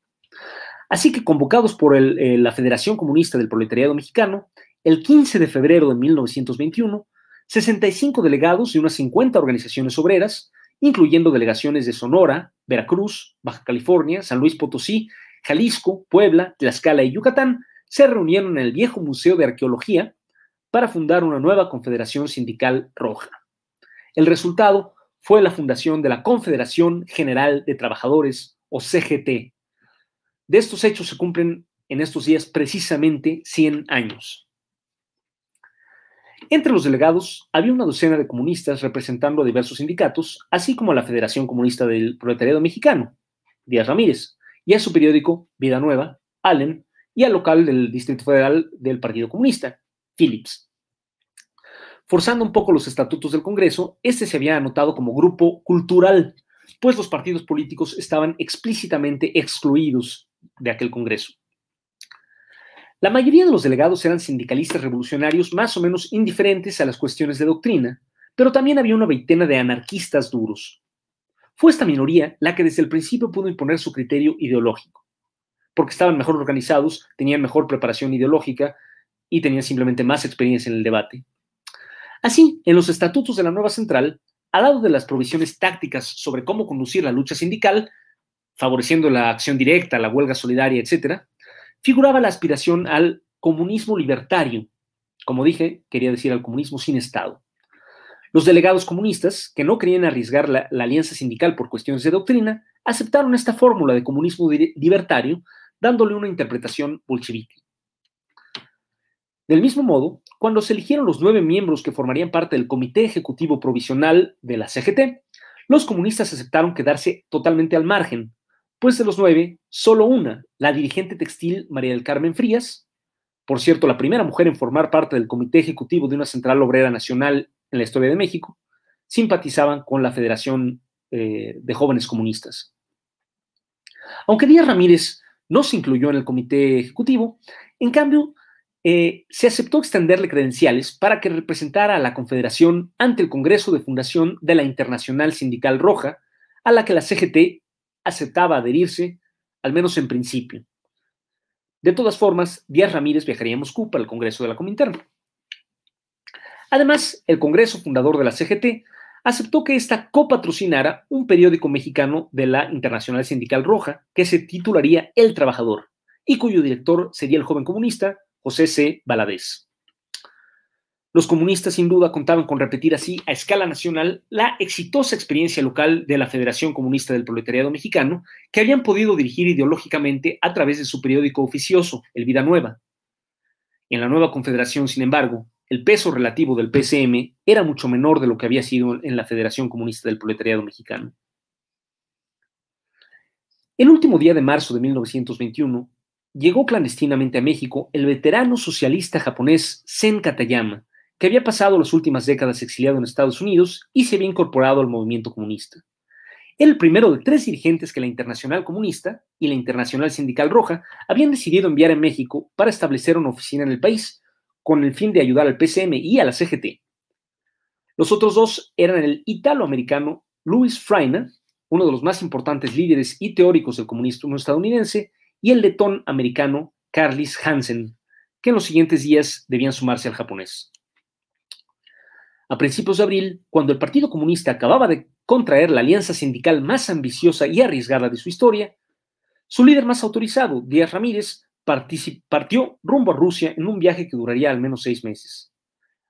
Así que convocados por eh, la Federación Comunista del Proletariado Mexicano, el 15 de febrero de 1921, 65 delegados de unas 50 organizaciones obreras, incluyendo delegaciones de Sonora, Veracruz, Baja California, San Luis Potosí, Jalisco, Puebla, Tlaxcala y Yucatán, se reunieron en el viejo Museo de Arqueología para fundar una nueva confederación sindical roja. El resultado fue la fundación de la Confederación General de Trabajadores, o CGT. De estos hechos se cumplen en estos días precisamente 100 años. Entre los delegados había una docena de comunistas representando a diversos sindicatos, así como a la Federación Comunista del Proletariado Mexicano, Díaz Ramírez, y a su periódico Vida Nueva, Allen, y al local del Distrito Federal del Partido Comunista, Phillips. Forzando un poco los estatutos del Congreso, este se había anotado como grupo cultural, pues los partidos políticos estaban explícitamente excluidos de aquel Congreso. La mayoría de los delegados eran sindicalistas revolucionarios más o menos indiferentes a las cuestiones de doctrina, pero también había una veintena de anarquistas duros. Fue esta minoría la que desde el principio pudo imponer su criterio ideológico, porque estaban mejor organizados, tenían mejor preparación ideológica y tenían simplemente más experiencia en el debate. Así, en los estatutos de la nueva central, al lado de las provisiones tácticas sobre cómo conducir la lucha sindical, favoreciendo la acción directa, la huelga solidaria, etc., figuraba la aspiración al comunismo libertario. Como dije, quería decir al comunismo sin Estado. Los delegados comunistas, que no querían arriesgar la, alianza sindical por cuestiones de doctrina, aceptaron esta fórmula de comunismo libertario, dándole una interpretación bolchevique. Del mismo modo, cuando se eligieron los nueve miembros que formarían parte del Comité Ejecutivo Provisional de la CGT, los comunistas aceptaron quedarse totalmente al margen, pues de los nueve, solo una, la dirigente textil María del Carmen Frías, por cierto, la primera mujer en formar parte del Comité Ejecutivo de una Central Obrera Nacional en la historia de México, simpatizaban con la Federación eh, de Jóvenes Comunistas. Aunque Díaz Ramírez no se incluyó en el Comité Ejecutivo, en cambio, eh, se aceptó extenderle credenciales para que representara a la Confederación ante el Congreso de Fundación de la Internacional Sindical Roja, a la que la CGT aceptaba adherirse, al menos en principio. De todas formas, Díaz Ramírez viajaría a Moscú para el Congreso de la Comintern. Además, el Congreso fundador de la CGT aceptó que ésta copatrocinara un periódico mexicano de la Internacional Sindical Roja que se titularía El Trabajador y cuyo director sería el joven comunista José C. Valadez. Los comunistas sin duda contaban con repetir así a escala nacional la exitosa experiencia local de la Federación Comunista del Proletariado Mexicano, que habían podido dirigir ideológicamente a través de su periódico oficioso, El Vida Nueva. En la nueva confederación, sin embargo, el peso relativo del PCM era mucho menor de lo que había sido en la Federación Comunista del Proletariado Mexicano. El último día de marzo de 1921, llegó clandestinamente a México el veterano socialista japonés Sen Katayama, que había pasado las últimas décadas exiliado en Estados Unidos y se había incorporado al movimiento comunista. Era el primero de tres dirigentes que la Internacional Comunista y la Internacional Sindical Roja habían decidido enviar a México para establecer una oficina en el país, con el fin de ayudar al PCM y a la CGT. Los otros dos eran el italoamericano Louis Freina, uno de los más importantes líderes y teóricos del comunismo estadounidense, y el letón americano Carlis Hansen, que en los siguientes días debían sumarse al japonés. A principios de abril, cuando el Partido Comunista acababa de contraer la alianza sindical más ambiciosa y arriesgada de su historia, su líder más autorizado, Díaz Ramírez, partió rumbo a Rusia en un viaje que duraría al menos seis meses.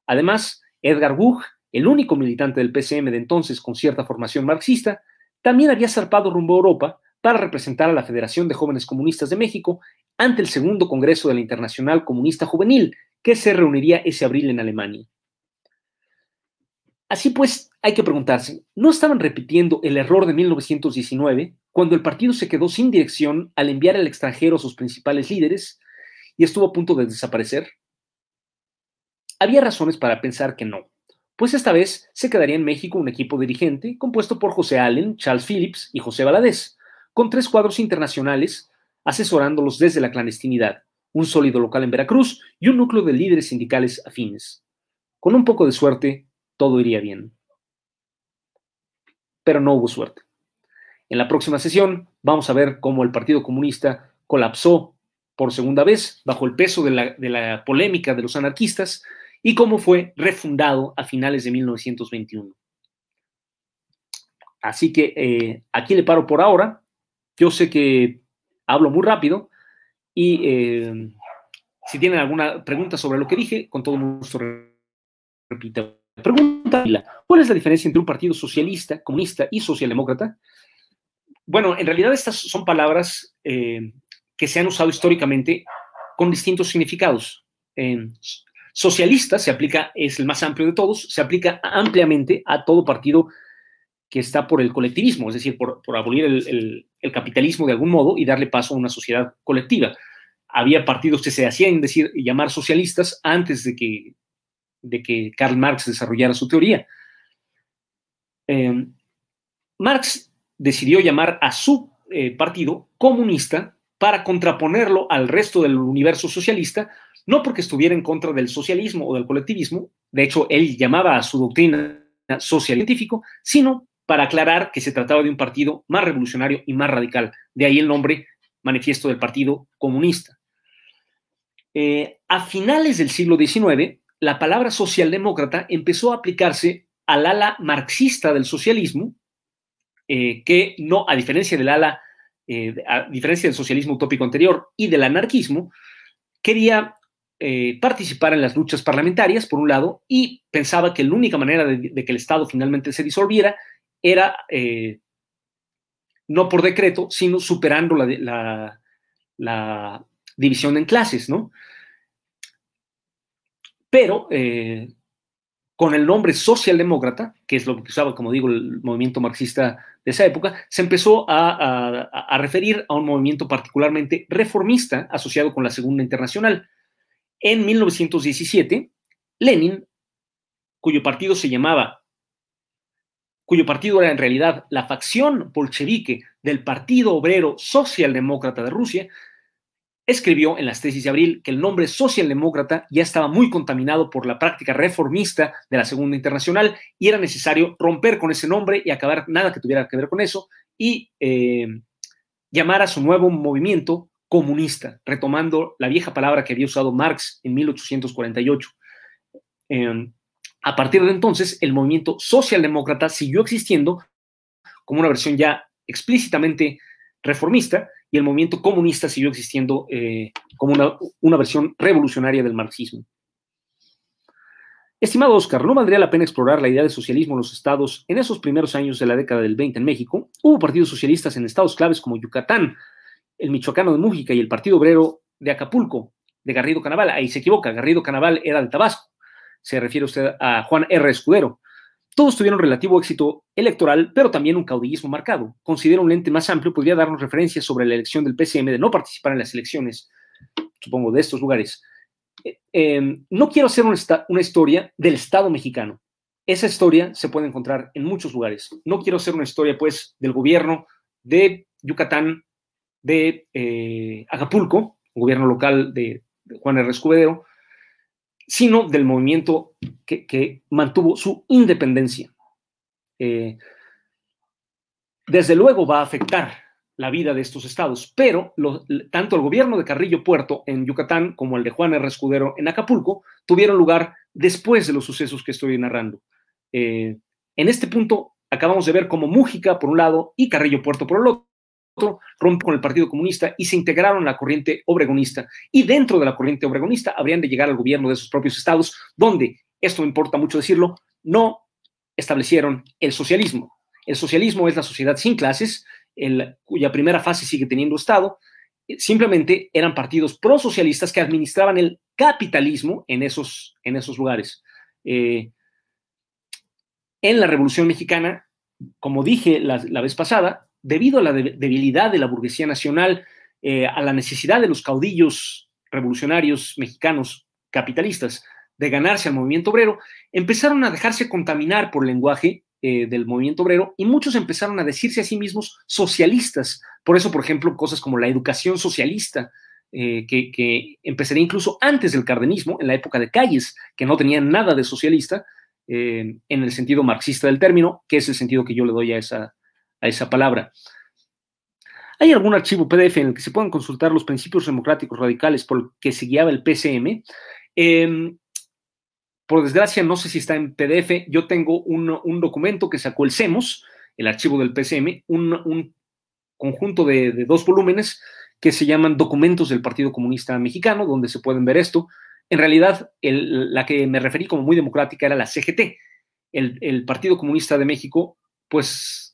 Además, Edgar Buch, el único militante del PCM de entonces con cierta formación marxista, también había zarpado rumbo a Europa para representar a la Federación de Jóvenes Comunistas de México ante el segundo Congreso de la Internacional Comunista Juvenil, que se reuniría ese abril en Alemania. Así pues, hay que preguntarse, ¿no estaban repitiendo el error de 1919 cuando el partido se quedó sin dirección al enviar al extranjero a sus principales líderes y estuvo a punto de desaparecer? Había razones para pensar que no, pues esta vez se quedaría en México un equipo dirigente compuesto por José Allen, Charles Phillips y José Valadez, con tres cuadros internacionales asesorándolos desde la clandestinidad, un sólido local en Veracruz y un núcleo de líderes sindicales afines. Con un poco de suerte, todo iría bien. Pero no hubo suerte. En la próxima sesión vamos a ver cómo el Partido Comunista colapsó por segunda vez bajo el peso de la, polémica de los anarquistas y cómo fue refundado a finales de 1921. Así que eh, aquí le paro por ahora. Yo sé que hablo muy rápido y eh, si tienen alguna pregunta sobre lo que dije, con todo gusto repito. Pregunta, ¿cuál es la diferencia entre un partido socialista, comunista y socialdemócrata? Bueno, en realidad estas son palabras eh, que se han usado históricamente con distintos significados. socialista se aplica, es el más amplio de todos, se aplica ampliamente a todo partido que está por el colectivismo, es decir, por, abolir el, capitalismo de algún modo y darle paso a una sociedad colectiva. Había partidos que se hacían decir, llamar socialistas antes de que de que Karl Marx desarrollara su teoría. Eh, Marx decidió llamar a su eh, partido comunista para contraponerlo al resto del universo socialista, no porque estuviera en contra del socialismo o del colectivismo, de hecho él llamaba a su doctrina social científico, sino para aclarar que se trataba de un partido más revolucionario y más radical. De ahí el nombre manifiesto del Partido Comunista. Eh, a finales del siglo XIX, la palabra socialdemócrata empezó a aplicarse al ala marxista del socialismo, eh, que no, a diferencia del ala, eh, a diferencia del socialismo utópico anterior y del anarquismo, quería eh, participar en las luchas parlamentarias, por un lado, y pensaba que la única manera de, que el Estado finalmente se disolviera era no por decreto, sino superando la, la división en clases, ¿no? Pero eh, con el nombre socialdemócrata, que es lo que usaba, como digo, el movimiento marxista de esa época, se empezó a, referir a un movimiento particularmente reformista asociado con la Segunda Internacional. En 1917, Lenin, cuyo partido se llamaba, cuyo partido era en realidad la facción bolchevique del Partido Obrero Socialdemócrata de Rusia, escribió en las tesis de abril que el nombre socialdemócrata ya estaba muy contaminado por la práctica reformista de la Segunda Internacional y era necesario romper con ese nombre y acabar nada que tuviera que ver con eso y eh, llamar a su nuevo movimiento comunista, retomando la vieja palabra que había usado Marx en 1848. Em, a partir de entonces, el movimiento socialdemócrata siguió existiendo como una versión ya explícitamente reformista, y el movimiento comunista siguió existiendo eh, como una, versión revolucionaria del marxismo. Estimado Oscar, ¿no valdría la pena explorar la idea de socialismo en los estados en esos primeros años de la década del 20 en México? Hubo partidos socialistas en estados claves como Yucatán, el Michoacano de Mújica y el Partido Obrero de Acapulco, de Garrido Canaval. Ahí se equivoca, Garrido Canaval era de Tabasco. Se refiere usted a Juan R. Escudero. Todos tuvieron relativo éxito electoral, pero también un caudillismo marcado. Considero un lente más amplio, podría darnos referencias sobre la elección del PCM de no participar en las elecciones, supongo, de estos lugares. Eh, em, no quiero hacer una, historia del Estado mexicano. Esa historia se puede encontrar en muchos lugares. No quiero hacer una historia, pues, del gobierno de Yucatán, de eh, Acapulco, gobierno local de, Juan R. Escudero, sino del movimiento que, mantuvo su independencia. Eh, desde luego va a afectar la vida de estos estados, pero tanto el gobierno de Carrillo Puerto en Yucatán como el de Juan R. Escudero en Acapulco tuvieron lugar después de los sucesos que estoy narrando. Eh, en este punto acabamos de ver cómo Mújica por un lado y Carrillo Puerto por el otro rompe con el Partido Comunista y se integraron a la corriente obregonista. Y dentro de la corriente obregonista habrían de llegar al gobierno de sus propios estados, donde, esto me importa mucho decirlo, no establecieron el socialismo. El socialismo es la sociedad sin clases, el, cuya primera fase sigue teniendo Estado. Simplemente eran partidos prosocialistas que administraban el capitalismo en esos, en esos lugares. Eh, en la Revolución Mexicana, como dije la, la vez pasada, debido a la debilidad de la burguesía nacional, eh, a la necesidad de los caudillos revolucionarios mexicanos capitalistas de ganarse al movimiento obrero, empezaron a dejarse contaminar por el lenguaje eh, del movimiento obrero y muchos empezaron a decirse a sí mismos socialistas. Por eso, por ejemplo, cosas como la educación socialista, eh, que, que, empezaría incluso antes del cardenismo, en la época de Calles, que no tenían nada de socialista, en el sentido marxista del término, que es el sentido que yo le doy a esa, a esa palabra. ¿Hay algún archivo PDF en el que se puedan consultar los principios democráticos radicales por el que se guiaba el PCM? Em, por desgracia, no sé si está en PDF. Yo tengo un, documento que sacó el CEMOS, el archivo del PCM, un, conjunto de, dos volúmenes que se llaman Documentos del Partido Comunista Mexicano, donde se pueden ver esto. En realidad, la que me referí como muy democrática era la CGT. El, el Partido Comunista de México, pues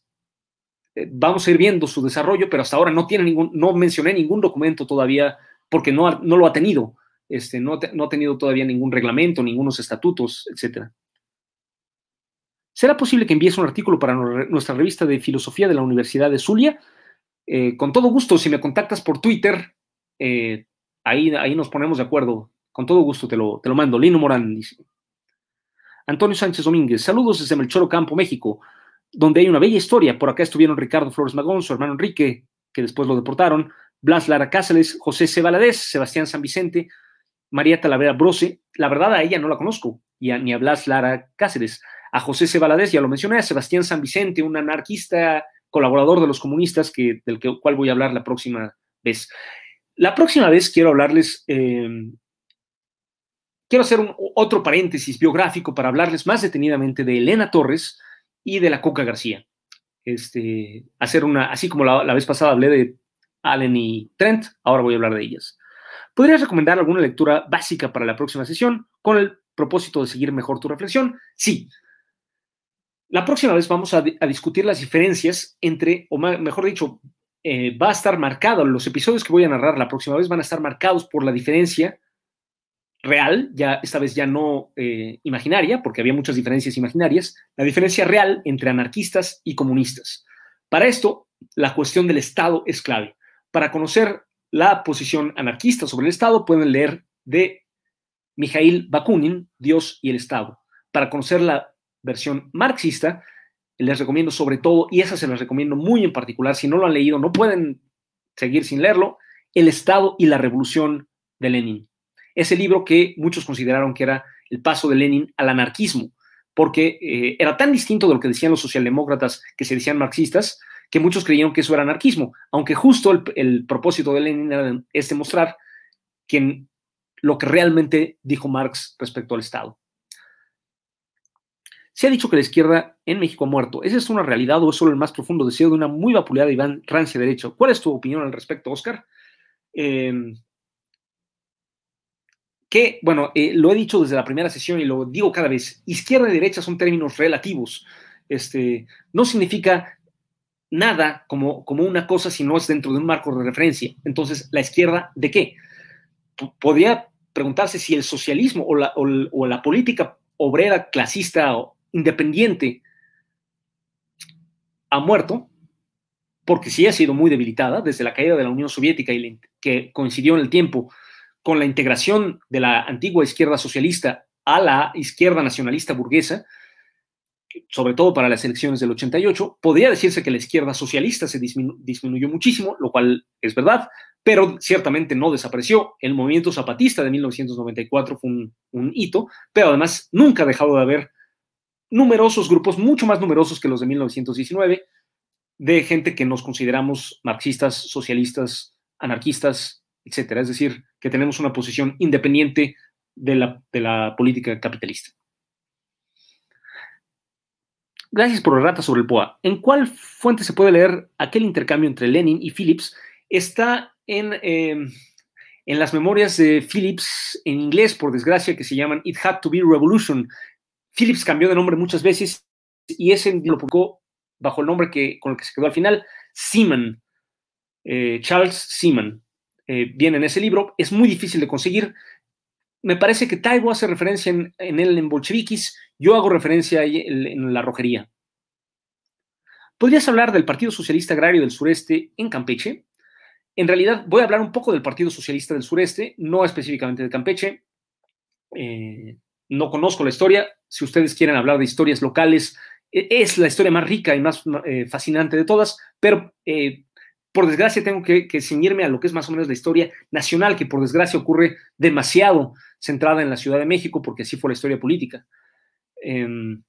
vamos a ir viendo su desarrollo, pero hasta ahora no tiene ningún, no mencioné ningún documento todavía porque no, no lo ha tenido, este, no, no ha tenido todavía ningún reglamento, ningunos estatutos, etc. ¿Será posible que envíes un artículo para nuestra revista de filosofía de la Universidad de Zulia? Eh, con todo gusto, si me contactas por Twitter, eh, ahí, ahí nos ponemos de acuerdo. Con todo gusto te lo, te lo mando. Lino Morán dice. Antonio Sánchez Domínguez, saludos desde Melchoro Campo, México donde hay una bella historia. Por acá estuvieron Ricardo Flores Magón, su hermano Enrique, que después lo deportaron, Blas Lara Cáceres, José C. Sebastián San Vicente, María Talavera Brose. La verdad, a ella no la conozco, y ni a Blas Lara Cáceres. A José C. ya lo mencioné, a Sebastián San Vicente, un anarquista colaborador de los comunistas, que, del cual voy a hablar la próxima vez. La próxima vez quiero hablarles, eh, quiero hacer otro paréntesis biográfico para hablarles más detenidamente de Elena Torres, y de la Coca García. Este, hacer una, así como la, vez pasada hablé de Allen y Trent, ahora voy a hablar de ellas. ¿Podrías recomendar alguna lectura básica para la próxima sesión con el propósito de seguir mejor tu reflexión? Sí. La próxima vez vamos a, discutir las diferencias entre, o mejor dicho, eh, va a estar marcado, los episodios que voy a narrar la próxima vez van a estar marcados por la diferencia real, ya esta vez ya no eh, imaginaria, porque había muchas diferencias imaginarias, la diferencia real entre anarquistas y comunistas. Para esto, la cuestión del Estado es clave. Para conocer la posición anarquista sobre el Estado, pueden leer de Mikhail Bakunin, Dios y el Estado. Para conocer la versión marxista, les recomiendo sobre todo, y esa se las recomiendo muy en particular, si no lo han leído, no pueden seguir sin leerlo, El Estado y la Revolución de Lenin ese libro que muchos consideraron que era el paso de Lenin al anarquismo, porque eh, era tan distinto de lo que decían los socialdemócratas que se decían marxistas, que muchos creyeron que eso era anarquismo, aunque justo el, propósito de Lenin era, es demostrar que lo que realmente dijo Marx respecto al Estado. Se ha dicho que la izquierda en México ha muerto. ¿Esa es una realidad o es solo el más profundo deseo de una muy vapuleada y rancia derecho? ¿Cuál es tu opinión al respecto, Oscar? Eh, que, bueno, eh, lo he dicho desde la primera sesión y lo digo cada vez, izquierda y derecha son términos relativos. Este, no significa nada como, como una cosa si no es dentro de un marco de referencia. Entonces, ¿la izquierda de qué? podría preguntarse si el socialismo o la, o la política obrera, clasista o independiente ha muerto, porque sí ha sido muy debilitada desde la caída de la Unión Soviética y que coincidió en el tiempo con la integración de la antigua izquierda socialista a la izquierda nacionalista burguesa, sobre todo para las elecciones del 88, podría decirse que la izquierda socialista se disminuyó muchísimo, lo cual es verdad, pero ciertamente no desapareció. El movimiento zapatista de 1994 fue un, hito, pero además nunca ha dejado de haber numerosos grupos, mucho más numerosos que los de 1919, de gente que nos consideramos marxistas, socialistas, anarquistas, etcétera. Es decir, que tenemos una posición independiente de la, de la política capitalista. Gracias por la rata sobre el POA. ¿En cuál fuente se puede leer aquel intercambio entre Lenin y Phillips? Está Em, en, las memorias de Phillips en inglés, por desgracia, que se llaman It Had to Be Revolution. Phillips cambió de nombre muchas veces y ese lo publicó bajo el nombre que, con el que se quedó al final, Seaman, eh, Charles Seaman. Eh, viene en ese libro, es muy difícil de conseguir. Me parece que Taibo hace referencia en, él en Bolchevikis, yo hago referencia en, en la rojería. ¿Podrías hablar del Partido Socialista Agrario del Sureste en Campeche? En realidad voy a hablar un poco del Partido Socialista del Sureste, no específicamente de Campeche. Eh, no conozco la historia. Si ustedes quieren hablar de historias locales, e, es la historia más rica y más eh, fascinante de todas, pero eh, por desgracia tengo que, que, ceñirme a lo que es más o menos la historia nacional, que por desgracia ocurre demasiado centrada en la Ciudad de México, porque así fue la historia política. Em,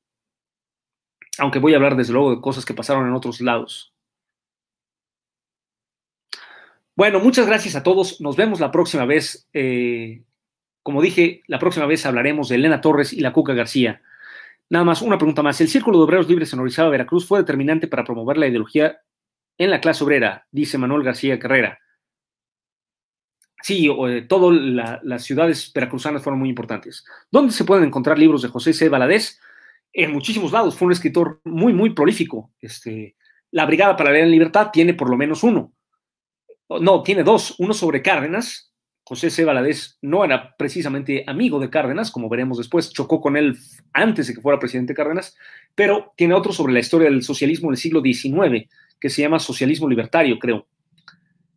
aunque voy a hablar desde luego de cosas que pasaron en otros lados. Bueno, muchas gracias a todos. Nos vemos la próxima vez. Eh, como dije, la próxima vez hablaremos de Elena Torres y la Cuca García. Nada más, una pregunta más. ¿El Círculo de Obreros Libres en Orizaba, Veracruz, fue determinante para promover la ideología en la clase obrera? Dice Manuel García Carrera. Sí, eh, todas las ciudades veracruzanas fueron muy importantes. ¿Dónde se pueden encontrar libros de José C. Valadez? En muchísimos lados. Fue un escritor muy, muy prolífico. Este, la Brigada para en Libertad tiene por lo menos uno no, tiene dos, uno sobre Cárdenas. José C. Valadez no era precisamente amigo de Cárdenas, como veremos después, chocó con él antes de que fuera presidente Cárdenas, pero tiene otro sobre la historia del socialismo del siglo XIX, que se llama Socialismo Libertario, creo.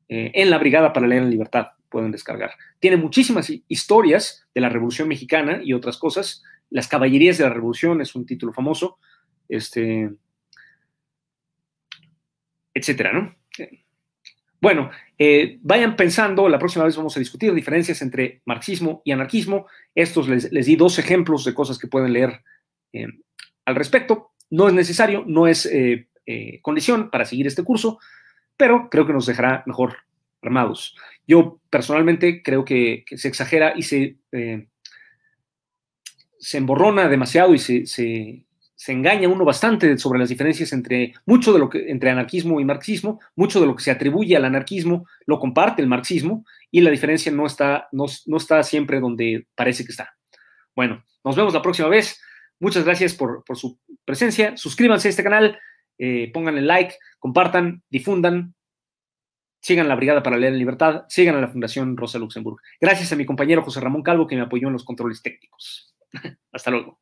Eh, en la Brigada para leer en libertad pueden descargar. Tiene muchísimas historias de la Revolución Mexicana y otras cosas. Las Caballerías de la Revolución es un título famoso, este, etcétera, ¿no? Bueno, eh, vayan pensando, la próxima vez vamos a discutir diferencias entre marxismo y anarquismo. Estos les, di dos ejemplos de cosas que pueden leer eh, al respecto. No es necesario, no es condición para seguir este curso, pero creo que nos dejará mejor armados. Yo personalmente creo que, se exagera y se, se emborrona demasiado y se, se engaña uno bastante sobre las diferencias entre mucho de lo que entre anarquismo y marxismo, mucho de lo que se atribuye al anarquismo lo comparte el marxismo y la diferencia no está, no, está siempre donde parece que está. Bueno, nos vemos la próxima vez. Muchas gracias por, su presencia. Suscríbanse a este canal, eh, pónganle like, compartan, difundan, sigan la Brigada para Leer en Libertad, sigan a la Fundación Rosa Luxemburg. Gracias a mi compañero José Ramón Calvo que me apoyó en los controles técnicos. [laughs] Hasta luego.